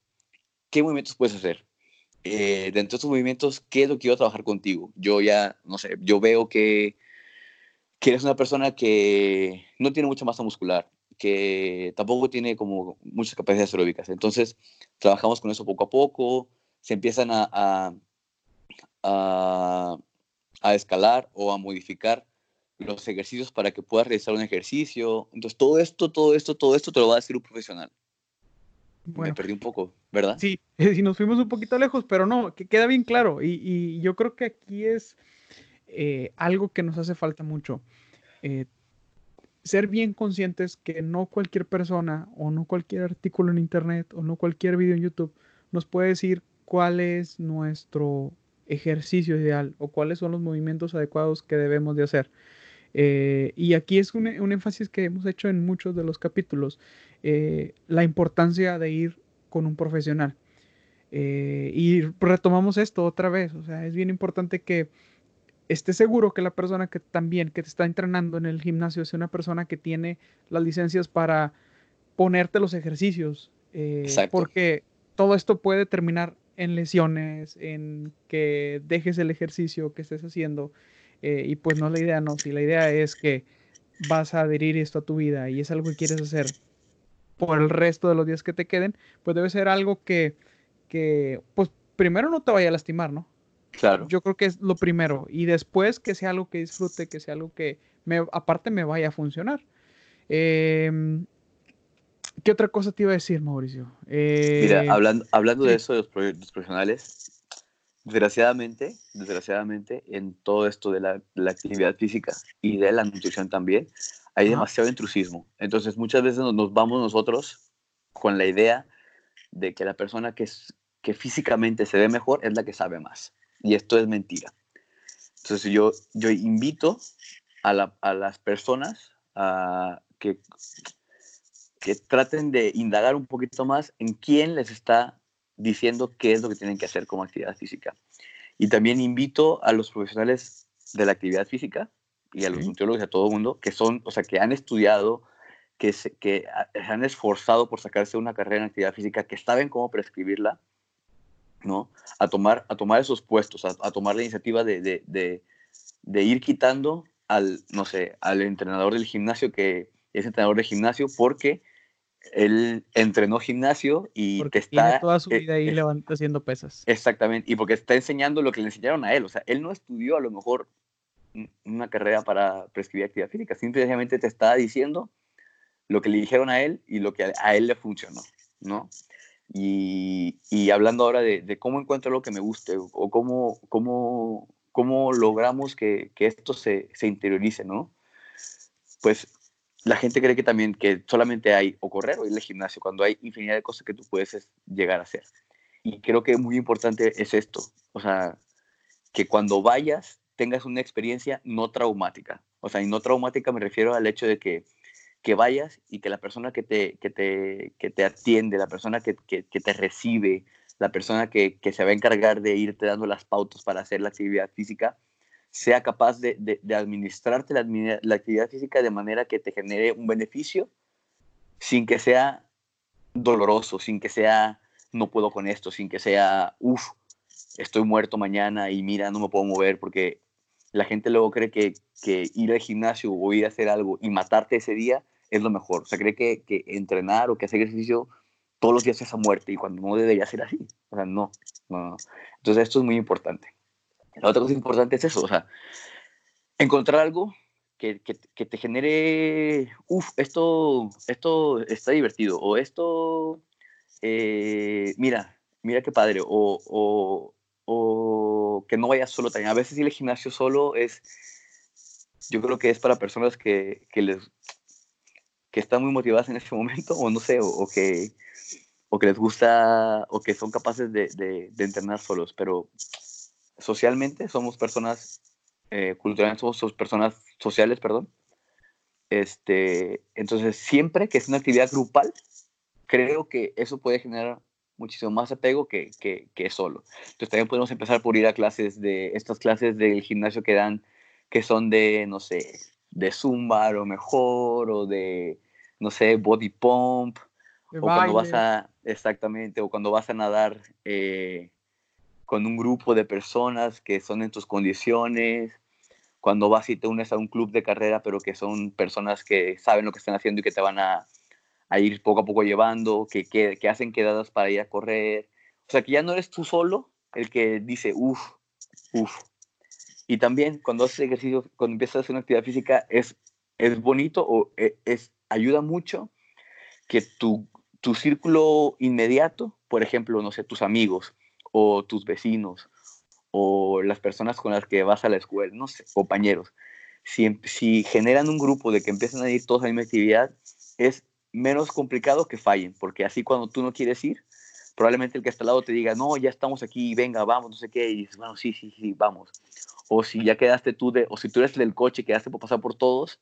qué movimientos puedes hacer, eh, dentro de estos movimientos, ¿qué es lo que quiero trabajar contigo? Yo ya, no sé, yo veo que, eres una persona que no tiene mucha masa muscular, que tampoco tiene como muchas capacidades aeróbicas. Entonces, trabajamos con eso poco a poco, se empiezan a, a, a, a escalar o a modificar los ejercicios para que puedas realizar un ejercicio. Entonces, todo esto, todo esto, todo esto te lo va a decir un profesional. Me perdí un poco, ¿verdad? Sí, y nos fuimos un poquito lejos, pero no, que queda bien claro. Y, yo creo que aquí es eh, algo que nos hace falta mucho. Eh, ser bien conscientes que no cualquier persona o no cualquier artículo en internet o no cualquier video en YouTube nos puede decir cuál es nuestro ejercicio ideal o cuáles son los movimientos adecuados que debemos de hacer. Eh, y aquí es un, un, énfasis que hemos hecho en muchos de los capítulos. Eh, la importancia de ir con un profesional. Eh, y retomamos esto otra vez, o sea, es bien importante que estés seguro que la persona que también que te está entrenando en el gimnasio es una persona que tiene las licencias para ponerte los ejercicios, porque todo esto puede terminar en lesiones, en que dejes el ejercicio que estés haciendo, y pues no la idea, no, si la idea es que vas a adherir esto a tu vida y es algo que quieres hacer por el resto de los días que te queden, pues debe ser algo que, que pues primero no te vaya a lastimar, ¿no? Claro. Yo creo que es lo primero. Y después que sea algo que disfrute, que sea algo que me, aparte me vaya a funcionar. Em, ¿Qué otra cosa te iba a decir, Mauricio? Mira, eh, hablando, hablando de eso de los proyectos profesionales, desgraciadamente, desgraciadamente, en todo esto de la, actividad física y de la nutrición también, hay demasiado intrusismo. Entonces, muchas veces nos, vamos nosotros con la idea de que la persona que, que físicamente se ve mejor es la que sabe más. Y esto es mentira. Entonces, yo, yo invito a, las personas a que que traten de indagar un poquito más en quién les está diciendo qué es lo que tienen que hacer como actividad física. Y también invito a los profesionales de la actividad física y a los nutriólogos y a todo el mundo que son, o sea, que han estudiado, que se, que han esforzado por sacarse una carrera en actividad física, que saben cómo prescribirla, ¿no? A tomar, a tomar esos puestos, a, tomar la iniciativa de, de, de, de, ir quitando al, no sé, al entrenador del gimnasio que es entrenador de gimnasio porque él entrenó gimnasio y porque está... Tiene toda su eh, vida ahí levanta, haciendo pesas. Exactamente, y porque está enseñando lo que le enseñaron a él. O sea, él no estudió a lo mejor una carrera para prescribir actividad física, simplemente te está diciendo lo que le dijeron a él y lo que a él le funcionó, ¿no? Y, y hablando ahora de, de, cómo encuentro lo que me guste o cómo, cómo, cómo logramos que, que esto se, se interiorice, ¿no? Pues la gente cree que también que solamente hay o correr o ir al gimnasio, cuando hay infinidad de cosas que tú puedes llegar a hacer. Y creo que muy importante es esto, o sea, que cuando vayas tengas una experiencia no traumática. O sea, y no traumática me refiero al hecho de que, que vayas y que la persona que te, que te, que te atiende, la persona que, que, te recibe, la persona que, que se va a encargar de irte dando las pautas para hacer la actividad física, sea capaz de, de, administrarte la, actividad física de manera que te genere un beneficio sin que sea doloroso, sin que sea no puedo con esto, sin que sea, uff, estoy muerto mañana y mira, no me puedo mover, porque la gente luego cree que, que, ir al gimnasio o ir a hacer algo y matarte ese día es lo mejor. O sea, cree que, que entrenar o que hacer ejercicio todos los días es a muerte y cuando no debería ser así. O sea, no, no. Entonces esto es muy importante. La otra cosa importante es eso, o sea, encontrar algo que, que, que te genere, uff, esto, esto está divertido, o esto, eh, mira, mira qué padre, o, o, o que no vayas solo también. A veces ir al gimnasio solo es, yo creo que es para personas que, que les que están muy motivadas en ese momento, o no sé, o, o que, o que les gusta, o que son capaces de, de, de entrenar solos, pero socialmente, somos personas eh, culturalmente, somos personas sociales, perdón. Este, entonces, siempre que es una actividad grupal, creo que eso puede generar muchísimo más apego que, que, que, solo. Entonces también podemos empezar por ir a clases de, estas clases del gimnasio que dan, que son de, no sé, de zumba o mejor, o de, no sé, body pump, o cuando vas a, exactamente, o cuando vas a nadar, eh, con un grupo de personas que son en tus condiciones, cuando vas y te unes a un club de carrera, pero que son personas que saben lo que están haciendo y que te van a, a ir poco a poco llevando, que, que, que, hacen quedadas para ir a correr. O sea, que ya no eres tú solo el que dice, uff, uff. Y también cuando haces ejercicio, cuando empiezas a hacer una actividad física, es, es bonito o e, es, ayuda mucho que tu, tu círculo inmediato, por ejemplo, no sé, tus amigos, o tus vecinos o las personas con las que vas a la escuela, no sé, compañeros, si, em, si generan un grupo de que empiezan a ir todos a la misma actividad, es menos complicado que fallen, porque así cuando tú no quieres ir, probablemente el que está al lado te diga, no, ya estamos aquí, venga, vamos, no sé qué, y dices, bueno, sí, sí, sí, vamos. O si ya quedaste tú de, o si tú eres el del coche, quedaste por pasar por todos,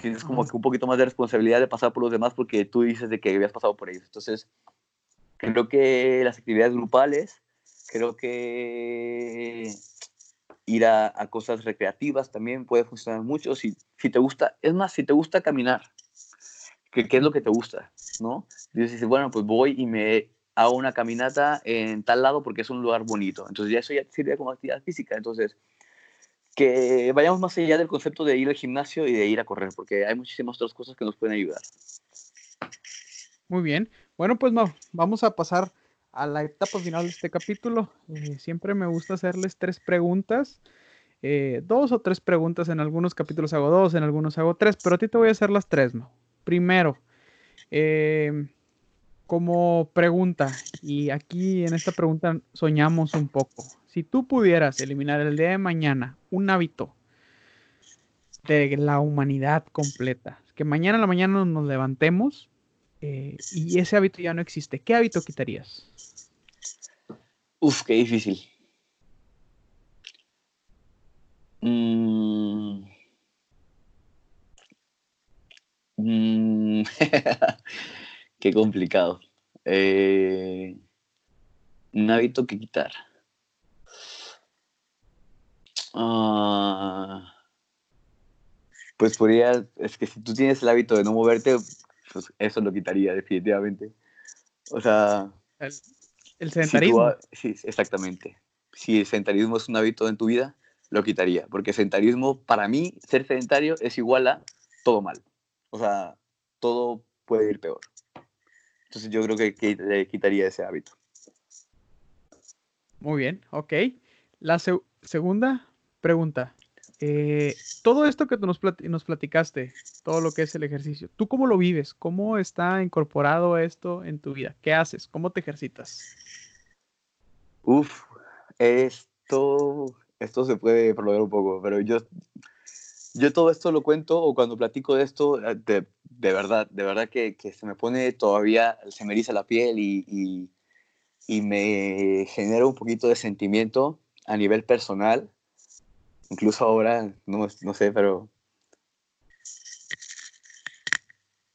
tienes como que un poquito más de responsabilidad de pasar por los demás porque tú dices de que habías pasado por ellos. Entonces, creo que las actividades grupales Creo que ir a, cosas recreativas también puede funcionar mucho. Si, si te gusta, es más, si te gusta caminar, ¿qué, qué es lo que te gusta? ¿no? Dices, bueno, pues voy y me hago una caminata en tal lado porque es un lugar bonito. Entonces ya eso ya sirve como actividad física. Entonces, que vayamos más allá del concepto de ir al gimnasio y de ir a correr, porque hay muchísimas otras cosas que nos pueden ayudar. Muy bien. Bueno, pues vamos a pasar a la etapa final de este capítulo. Eh, siempre me gusta hacerles tres preguntas. Eh, dos o tres preguntas. En algunos capítulos hago dos, en algunos hago tres, pero a ti te voy a hacer las tres, Mau. Primero, eh, como pregunta, y aquí en esta pregunta soñamos un poco. Si tú pudieras eliminar el día de mañana un hábito de la humanidad completa, que mañana a la mañana nos levantemos eh, y ese hábito ya no existe, ¿qué hábito quitarías? Uf, qué difícil. Mm. Mm. Qué complicado. Eh, un hábito que quitar. Ah, pues podría, es que si tú tienes el hábito de no moverte, eso lo quitaría definitivamente. O sea... El, sedentarismo. sí, exactamente. Si el sedentarismo es un hábito en tu vida, lo quitaría. Porque sedentarismo, para mí, ser sedentario es igual a todo mal. O sea, todo puede ir peor. Entonces yo creo que, le quitaría ese hábito. Muy bien, ok. La segunda pregunta. Eh, todo esto que tú nos, platicaste, todo lo que es el ejercicio, ¿tú cómo lo vives? ¿Cómo está incorporado esto en tu vida? ¿Qué haces? ¿Cómo te ejercitas? Uf, esto, esto se puede prolongar un poco, pero yo yo todo esto lo cuento o cuando platico de esto, eh, de, verdad, de verdad que, se me pone todavía, se me eriza la piel y, me genera un poquito de sentimiento a nivel personal. Incluso ahora, no, no sé, pero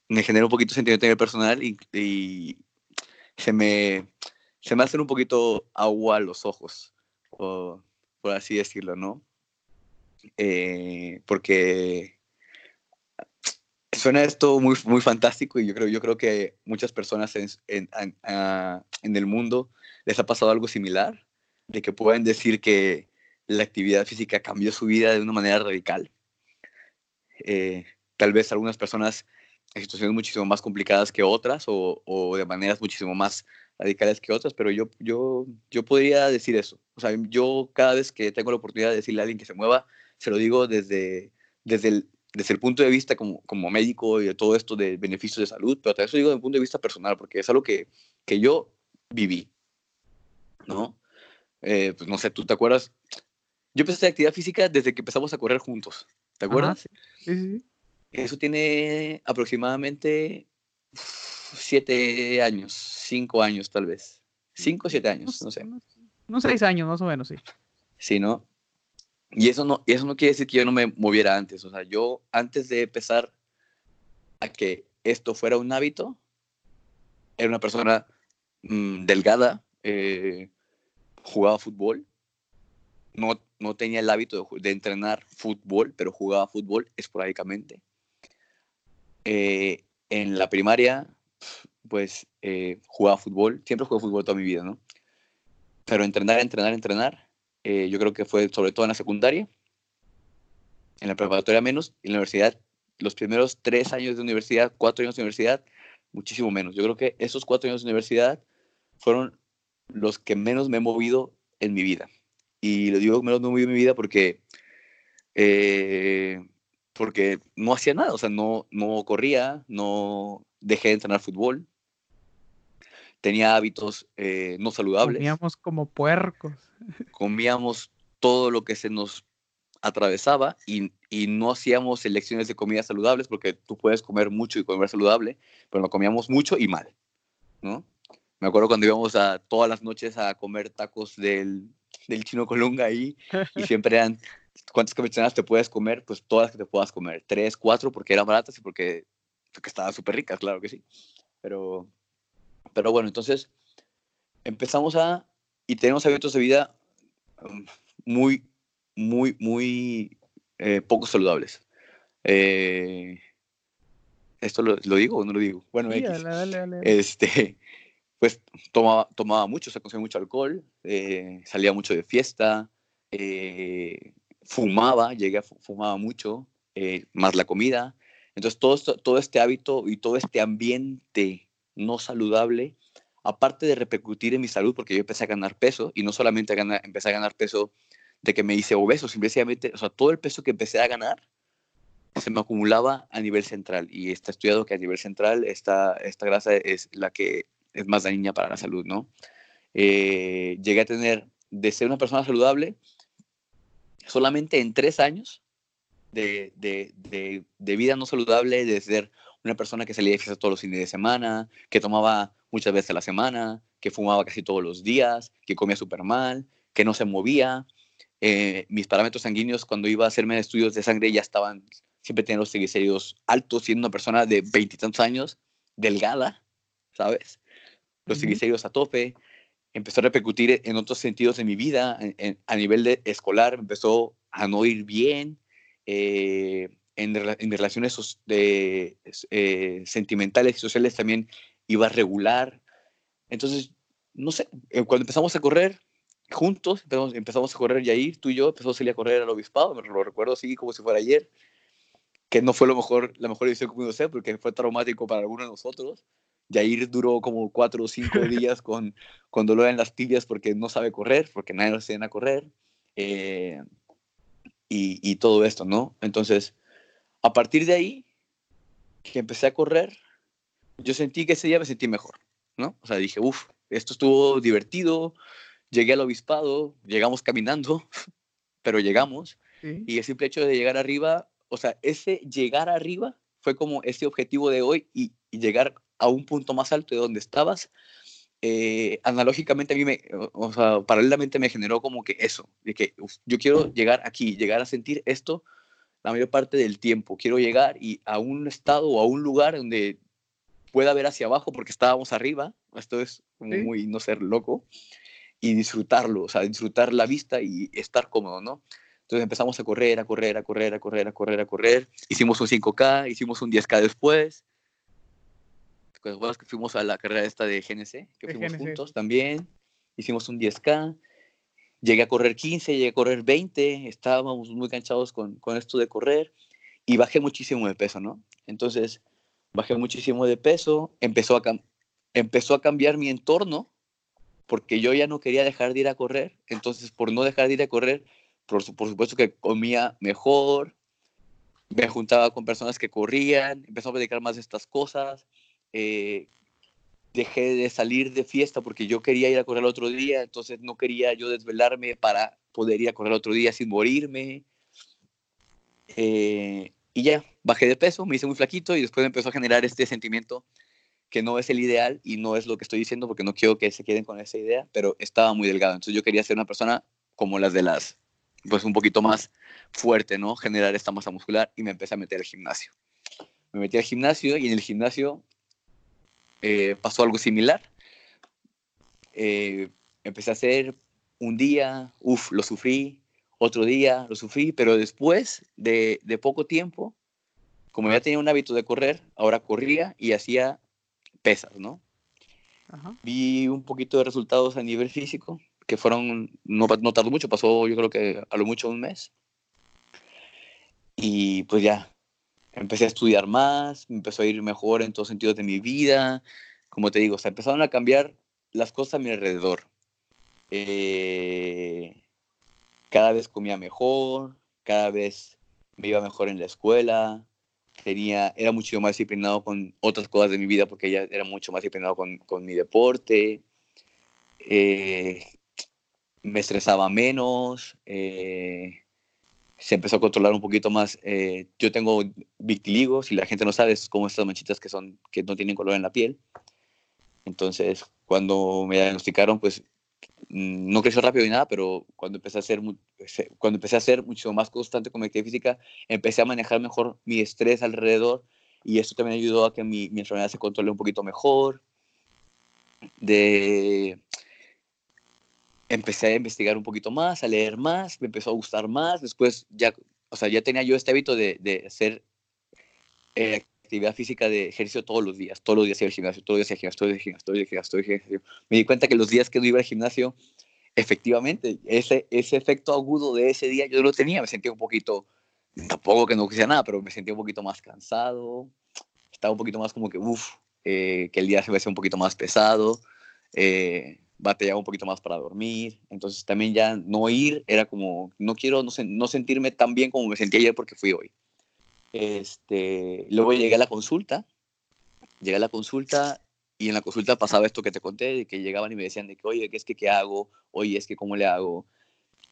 me genera un poquito sentimiento a nivel personal y, se, me, se me hacen un poquito agua a los ojos, por así decirlo, ¿no? Eh, porque suena esto muy, muy fantástico y yo creo, yo creo que muchas personas en, en, en, el mundo les ha pasado algo similar, de que pueden decir que la actividad física cambió su vida de una manera radical. Eh, tal vez algunas personas en situaciones muchísimo más complicadas que otras o, o, de maneras muchísimo más radicales que otras, pero yo, yo, yo podría decir eso. O sea, yo cada vez que tengo la oportunidad de decirle a alguien que se mueva, se lo digo desde, desde, el, desde el punto de vista como, como médico y de todo esto de beneficios de salud, pero también lo digo desde el punto de vista personal, porque es algo que, que yo viví, ¿no? Eh, pues no sé, ¿tú te acuerdas? Yo empecé a actividad física desde que empezamos a correr juntos, ¿te acuerdas? sí, sí, Eso tiene aproximadamente siete años, cinco años tal vez. Cinco o siete años, no sé. Unos seis años más o menos, sí. Sí, ¿no? Y eso no, eso no quiere decir que yo no me moviera antes. O sea, yo antes de empezar a que esto fuera un hábito, era una persona mm, delgada, eh, jugaba fútbol, no, no tenía el hábito de, entrenar fútbol, pero jugaba fútbol esporádicamente. Eh, en la primaria, pues eh, jugaba fútbol, siempre jugué fútbol toda mi vida, ¿no? Pero entrenar, entrenar, entrenar, eh, yo creo que fue sobre todo en la secundaria, en la preparatoria menos, en la universidad, los primeros tres años de universidad, cuatro años de universidad, muchísimo menos. Yo creo que esos cuatro años de universidad fueron los que menos me he movido en mi vida. Y lo digo me he movido en mi vida porque, eh, porque no hacía nada, o sea, no, no corría, no dejé de entrenar fútbol, tenía hábitos eh, no saludables. Comíamos como puercos. Comíamos todo lo que se nos atravesaba y, y, no hacíamos elecciones de comida saludables porque tú puedes comer mucho y comer saludable, pero no comíamos mucho y mal, ¿no? Me acuerdo cuando íbamos a todas las noches a comer tacos del, del chino Colunga ahí y siempre eran, ¿cuántas camisetas te puedes comer? Pues todas las que te puedas comer, tres, cuatro, porque eran baratas y porque, porque estaban súper ricas, claro que sí. Pero, pero bueno, entonces empezamos a, y tenemos hábitos de vida um, muy, muy, muy eh, poco saludables. Eh, ¿Esto lo, lo, digo o no lo digo? Bueno, dale, dale, dale. este, pues tomaba, tomaba mucho, se consumía mucho alcohol, eh, salía mucho de fiesta, fumaba, llegué a fumaba mucho, eh, más la comida. Entonces, todo, todo este hábito y todo este ambiente no saludable, aparte de repercutir en mi salud, porque yo empecé a ganar peso, y no solamente a empecé a ganar peso de que me hice obeso, simplemente, o sea, todo el peso que empecé a ganar se me acumulaba a nivel central. Y está estudiado que a nivel central esta, esta grasa es la que es más dañina para la salud, ¿no? Eh, llegué a tener, de ser una persona saludable, solamente en tres años de, de, de, vida no saludable, de ser una persona que salía de fiesta todos los fines de semana, que tomaba muchas veces a la semana, que fumaba casi todos los días, que comía súper mal, que no se movía. Eh, mis parámetros sanguíneos cuando iba a hacerme estudios de sangre ya estaban, siempre tenía los triglicéridos altos, siendo una persona de veintitantos años, delgada, ¿sabes? Los triglicéridos a tope. Empezó a repercutir en otros sentidos de mi vida, a nivel de escolar, empezó a no ir bien. Eh, en, en, relaciones de, eh, sentimentales y sociales también iba a regular. Entonces, no sé, eh, cuando empezamos a correr juntos, empezamos, empezamos a correr Yair, tú y yo, empezamos a salir a correr al obispado, me lo recuerdo así como si fuera ayer, que no fue lo mejor, la mejor decisión que pude hacer porque fue traumático para algunos de nosotros. Yair duró como cuatro o cinco días con, con dolor en las tibias porque no sabe correr, porque nadie lo enseña a correr. Eh, y, y, todo esto, ¿no? Entonces, a partir de ahí, que empecé a correr, yo sentí que ese día me sentí mejor, ¿no? O sea, dije, uff, esto estuvo divertido, llegué al obispado, llegamos caminando, pero llegamos, y el simple hecho de llegar arriba, o sea, ese llegar arriba fue como ese objetivo de hoy y, llegar a un punto más alto de donde estabas, eh, analógicamente a mí me, o sea, paralelamente me generó como que eso, de que yo quiero llegar aquí, llegar a sentir esto la mayor parte del tiempo. Quiero llegar y a un estado o a un lugar donde pueda ver hacia abajo porque estábamos arriba. Esto es muy no ser loco y disfrutarlo, o sea, disfrutar la vista y estar cómodo, ¿no? Entonces empezamos a correr, a correr, a correr, a correr, a correr, a correr. Hicimos un 5K, hicimos un 10K después. Después que fuimos a la carrera esta de GNC, que fuimos juntos también. Hicimos un 10K. Llegué a correr 15, llegué a correr 20. Estábamos muy cansados con, con esto de correr y bajé muchísimo de peso, ¿no? Entonces, bajé muchísimo de peso, empezó a, empezó a cambiar mi entorno, porque yo ya no quería dejar de ir a correr, entonces por no dejar de ir a correr, por, por supuesto que comía mejor, me juntaba con personas que corrían, empezó a dedicar más a estas cosas, eh, dejé de salir de fiesta porque yo quería ir a correr el otro día, entonces no quería yo desvelarme para poder ir a correr el otro día sin morirme. Eh, y ya, bajé de peso, me hice muy flaquito y después empezó a generar este sentimiento que no es el ideal y no es lo que estoy diciendo porque no quiero que se queden con esa idea, pero estaba muy delgado. Entonces yo quería ser una persona como las de las, pues un poquito más fuerte, ¿no? Generar esta masa muscular y me empecé a meter al gimnasio. Me metí al gimnasio y en el gimnasio eh, pasó algo similar. Eh, empecé a hacer un día, uff, lo sufrí, otro día lo sufrí, pero después de, de poco tiempo, como ya tenía un hábito de correr, ahora corría y hacía pesas, ¿no? Vi un poquito de resultados a nivel físico, que fueron, no, no tardó mucho, pasó yo creo que a lo mucho un mes. Y pues ya, empecé a estudiar más, me empezó a ir mejor en todos sentidos de mi vida. Como te digo, se empezaron a cambiar las cosas a mi alrededor. Eh, cada vez comía mejor, cada vez me iba mejor en la escuela, tenía, era mucho más disciplinado con otras cosas de mi vida porque ella era mucho más disciplinado con, con mi deporte, eh, me estresaba menos, eh, se empezó a controlar un poquito más. Eh, yo tengo vitiligo, si la gente no sabe, es como estas manchitas que, son, que no tienen color en la piel. Entonces, cuando me diagnosticaron, pues Mm, no creció rápido ni nada, pero cuando empecé a hacer, cuando empecé a ser mucho más constante con mi actividad física, empecé a manejar mejor mi estrés alrededor y eso también ayudó a que mi, mi enfermedad se controle un poquito mejor. De, empecé a investigar un poquito más, a leer más, me empezó a gustar más, después ya, o sea, ya tenía yo este hábito de, de hacer eh, actividad física de ejercicio todos los días, todos los días iba al gimnasio, todos los días al gimnasio, todos los días al gimnasio, todos los días al gimnasio, todos los días gimnasio. Me di cuenta que los días que no iba al gimnasio efectivamente, ese, ese efecto agudo de ese día yo lo tenía, me sentía un poquito, tampoco que no quisiera nada, pero me sentía un poquito más cansado, estaba un poquito más como que, uff, eh, que el día se me hacía un poquito más pesado, eh, batallaba un poquito más para dormir, entonces también ya no ir era como, no quiero no, no sentirme tan bien como me sentí ayer porque fui hoy. Este, luego llegué a la consulta, llegué a la consulta y en la consulta pasaba esto que te conté, de que llegaban y me decían de que, oye, ¿qué es que qué hago? Oye, es que cómo le hago.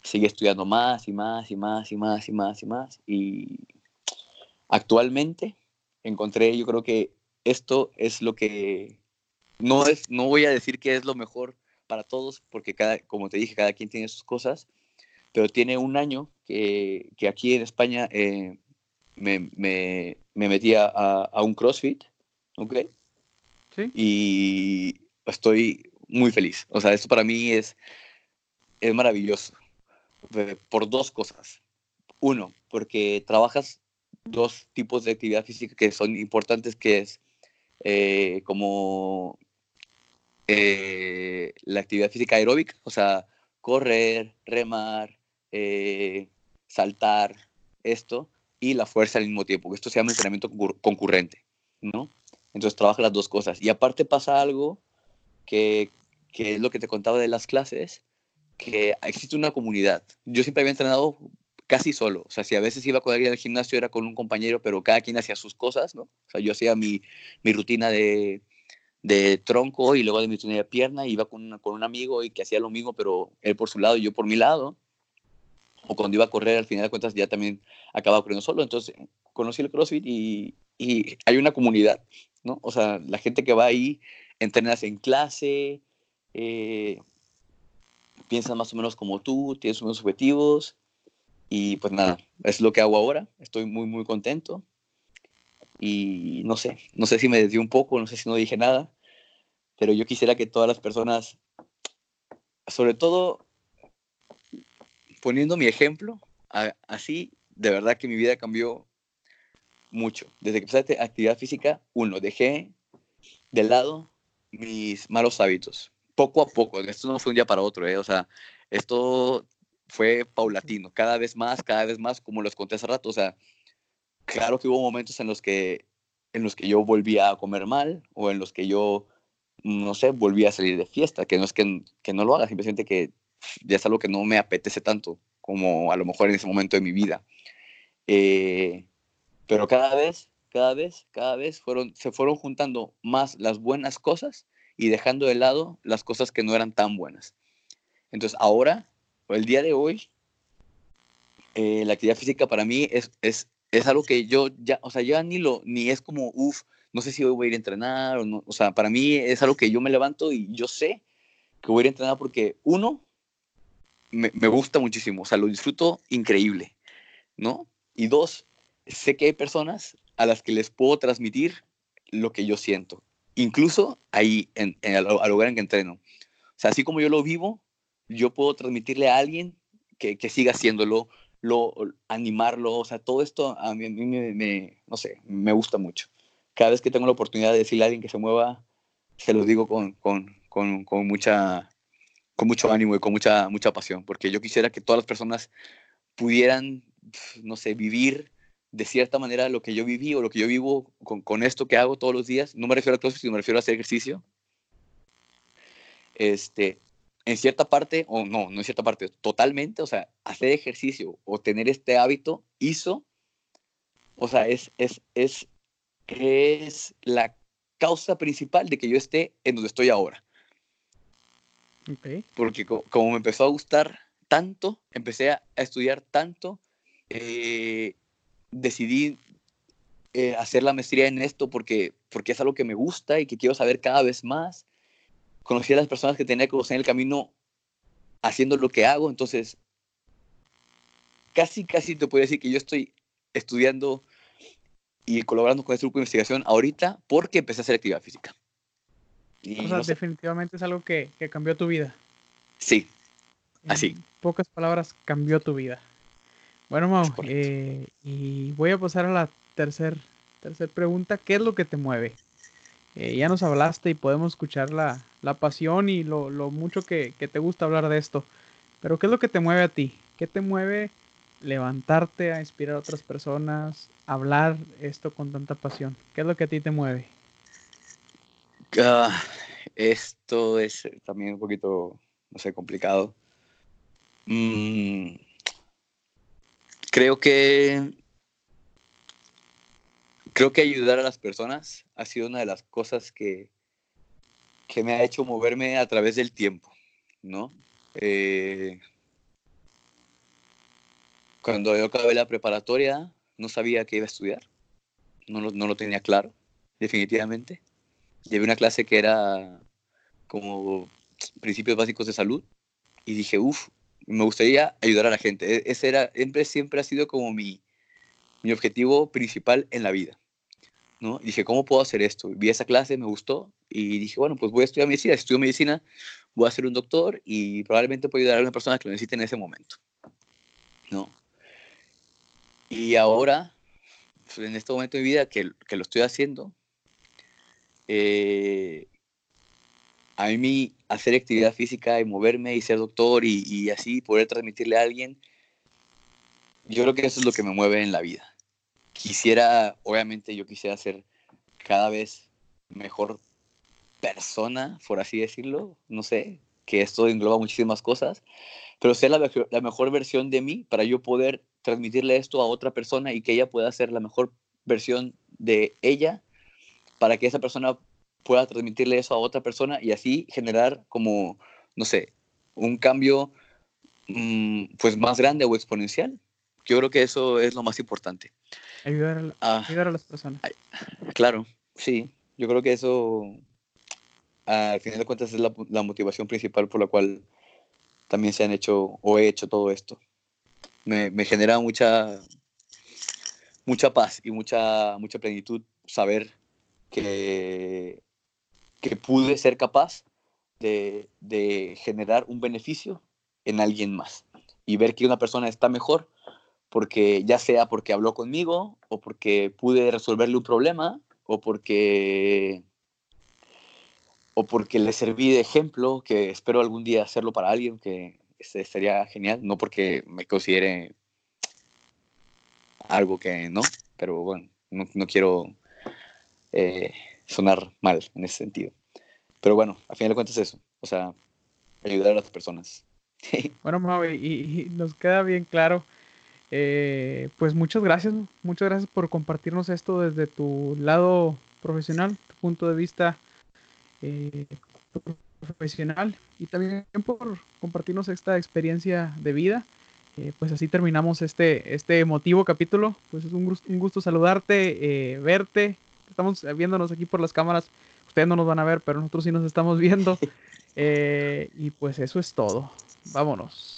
Sigue estudiando más y más y más y más y más y más. Y actualmente encontré, yo creo que esto es lo que, no, es, no voy a decir que es lo mejor para todos, porque cada, como te dije, cada quien tiene sus cosas, pero tiene un año que, que aquí en España eh, me, me, me, metí a, a un CrossFit, ¿ok? Y estoy muy feliz. O sea, esto para mí es, es maravilloso. Por dos cosas. Uno, porque trabajas dos tipos de actividad física que son importantes, que es eh, como eh, la actividad física aeróbica, o sea, correr, remar, eh, saltar, esto, y la fuerza al mismo tiempo. Esto se llama entrenamiento concurrente, ¿no? Entonces trabaja las dos cosas. Y aparte pasa algo que, que es lo que te contaba de las clases, que existe una comunidad. Yo siempre había entrenado casi solo. O sea, si a veces iba con alguien al gimnasio era con un compañero, pero cada quien hacía sus cosas, ¿no? O sea, yo hacía mi, mi rutina de, de, tronco y luego de mi de pierna, iba con, con un amigo y que hacía lo mismo, pero él por su lado y yo por mi lado. O cuando iba a correr, al final de cuentas ya también acababa corriendo solo. Entonces conocí el CrossFit y, y hay una comunidad ¿no? O sea, la gente que va ahí, entrenas en clase, eh, piensas más o menos como tú, tienes unos objetivos y pues nada, es lo que hago ahora, estoy muy, muy contento y no sé, no sé si me desvié un poco, no sé si no dije nada, pero yo quisiera que todas las personas, sobre todo poniendo mi ejemplo, así, de verdad que mi vida cambió mucho. Desde que empecé actividad física, uno, dejé de lado mis malos hábitos. Poco a poco, esto no fue un día para otro, ¿eh? o sea, esto fue paulatino, cada vez más, cada vez más, como les conté hace rato, o sea, claro que hubo momentos en los que, en los que yo volvía a comer mal o en los que yo, no sé, volvía a salir de fiesta, que no es que, que no lo haga, simplemente que ya es algo que no me apetece tanto como a lo mejor en ese momento de mi vida. Eh, pero cada vez, cada vez, cada vez fueron, se fueron juntando más las buenas cosas y dejando de lado las cosas que no eran tan buenas. Entonces ahora, el día de hoy, eh, la actividad física para mí es, es, es algo que yo ya, o sea, ya ni lo, ni es como, uff, no sé si hoy voy a ir a entrenar o no, o sea, para mí es algo que yo me levanto y yo sé que voy a ir a entrenar porque uno, me, me gusta muchísimo, o sea, lo disfruto increíble, ¿no? Y dos, sé que hay personas a las que les puedo transmitir lo que yo siento, incluso ahí, en, en el, lugar en que entreno. O sea, así como yo lo vivo, yo puedo transmitirle a alguien que, que siga haciéndolo, lo, animarlo, o sea, todo esto a mí, a mí me, no sé, me gusta mucho. Cada vez que tengo la oportunidad de decirle a alguien que se mueva, se lo digo con, con, con, con mucha, con mucho ánimo y con mucha, mucha pasión, porque yo quisiera que todas las personas pudieran, no sé, vivir de cierta manera lo que yo viví o lo que yo vivo con, con esto que hago todos los días, no me refiero a CrossFit, sino me refiero a hacer ejercicio. Este, en cierta parte, o no, no en cierta parte, totalmente, o sea, hacer ejercicio o tener este hábito hizo, o sea, es, es, es, es la causa principal de que yo esté en donde estoy ahora. Porque como me empezó a gustar tanto, empecé a, estudiar tanto, eh, decidí eh, hacer la maestría en esto porque, porque es algo que me gusta y que quiero saber cada vez más. Conocí a las personas que tenía que conocer en el camino haciendo lo que hago, entonces casi, casi te puedo decir que yo estoy estudiando y colaborando con este grupo de investigación ahorita porque empecé a hacer actividad física. o sea, definitivamente es algo que, que, cambió tu vida. Sí, así. En pocas palabras, cambió tu vida. Bueno, Mau, eh, y voy a pasar a la tercera tercer pregunta. ¿Qué es lo que te mueve? Eh, ya nos hablaste y podemos escuchar la, la pasión y lo, mucho que, te gusta hablar de esto. Pero ¿qué es lo que te mueve a ti? ¿Qué te mueve levantarte a inspirar a otras personas, hablar esto con tanta pasión? ¿Qué es lo que a ti te mueve? Ah, esto es también un poquito, no sé, complicado. Mm, creo que creo que ayudar a las personas ha sido una de las cosas que, que me ha hecho moverme a través del tiempo, ¿no? Eh, cuando yo acabé la preparatoria, no sabía qué iba a estudiar, no lo, no lo tenía claro, definitivamente. Llevé una clase que era como principios básicos de salud y dije, uff, me gustaría ayudar a la gente. E-, ese era, siempre, siempre ha sido como mi, mi objetivo principal en la vida. ¿no? dije, ¿cómo puedo hacer esto? Vi esa clase, me gustó y dije, bueno, pues voy a estudiar medicina. Estudio medicina, voy a ser un doctor y probablemente puedo ayudar a una persona que lo necesite en ese momento, ¿no? Y ahora, pues, en este momento de mi vida que, que lo estoy haciendo, eh, a mí hacer actividad física y moverme y ser doctor y, y así poder transmitirle a alguien, yo creo que eso es lo que me mueve en la vida. Quisiera, obviamente yo quisiera ser cada vez mejor persona, por así decirlo, no sé, que esto engloba muchísimas cosas, pero ser la, la, mejor versión de mí para yo poder transmitirle esto a otra persona y que ella pueda ser la mejor versión de ella para que esa persona pueda transmitirle eso a otra persona y así generar como, no sé, un cambio mm, pues más grande o exponencial. Yo creo que eso es lo más importante. Ayudar a, ah. a las personas. claro, sí. Yo creo que eso, al final de cuentas, es la, la, motivación principal por la cual también se han hecho o he hecho todo esto. Me, me genera mucha, mucha paz y mucha, mucha plenitud saber que, que pude ser capaz de, de generar un beneficio en alguien más y ver que una persona está mejor porque ya sea porque habló conmigo o porque pude resolverle un problema o porque o porque le serví de ejemplo, que espero algún día hacerlo para alguien, que sería genial, no porque me considere algo que no, pero bueno, no, quiero eh, sonar mal en ese sentido. Pero bueno, a final de cuentas eso, o sea, ayudar a las personas. bueno, Maui, y nos queda bien claro eh, pues muchas gracias, muchas gracias por compartirnos esto desde tu lado profesional, tu punto de vista eh, profesional y también por compartirnos esta experiencia de vida. Eh, pues así terminamos este, este emotivo capítulo. Pues es un, un gusto saludarte, verte. Estamos viéndonos aquí por las cámaras. Ustedes no nos van a ver, pero nosotros sí nos estamos viendo. y pues eso es todo. Vámonos.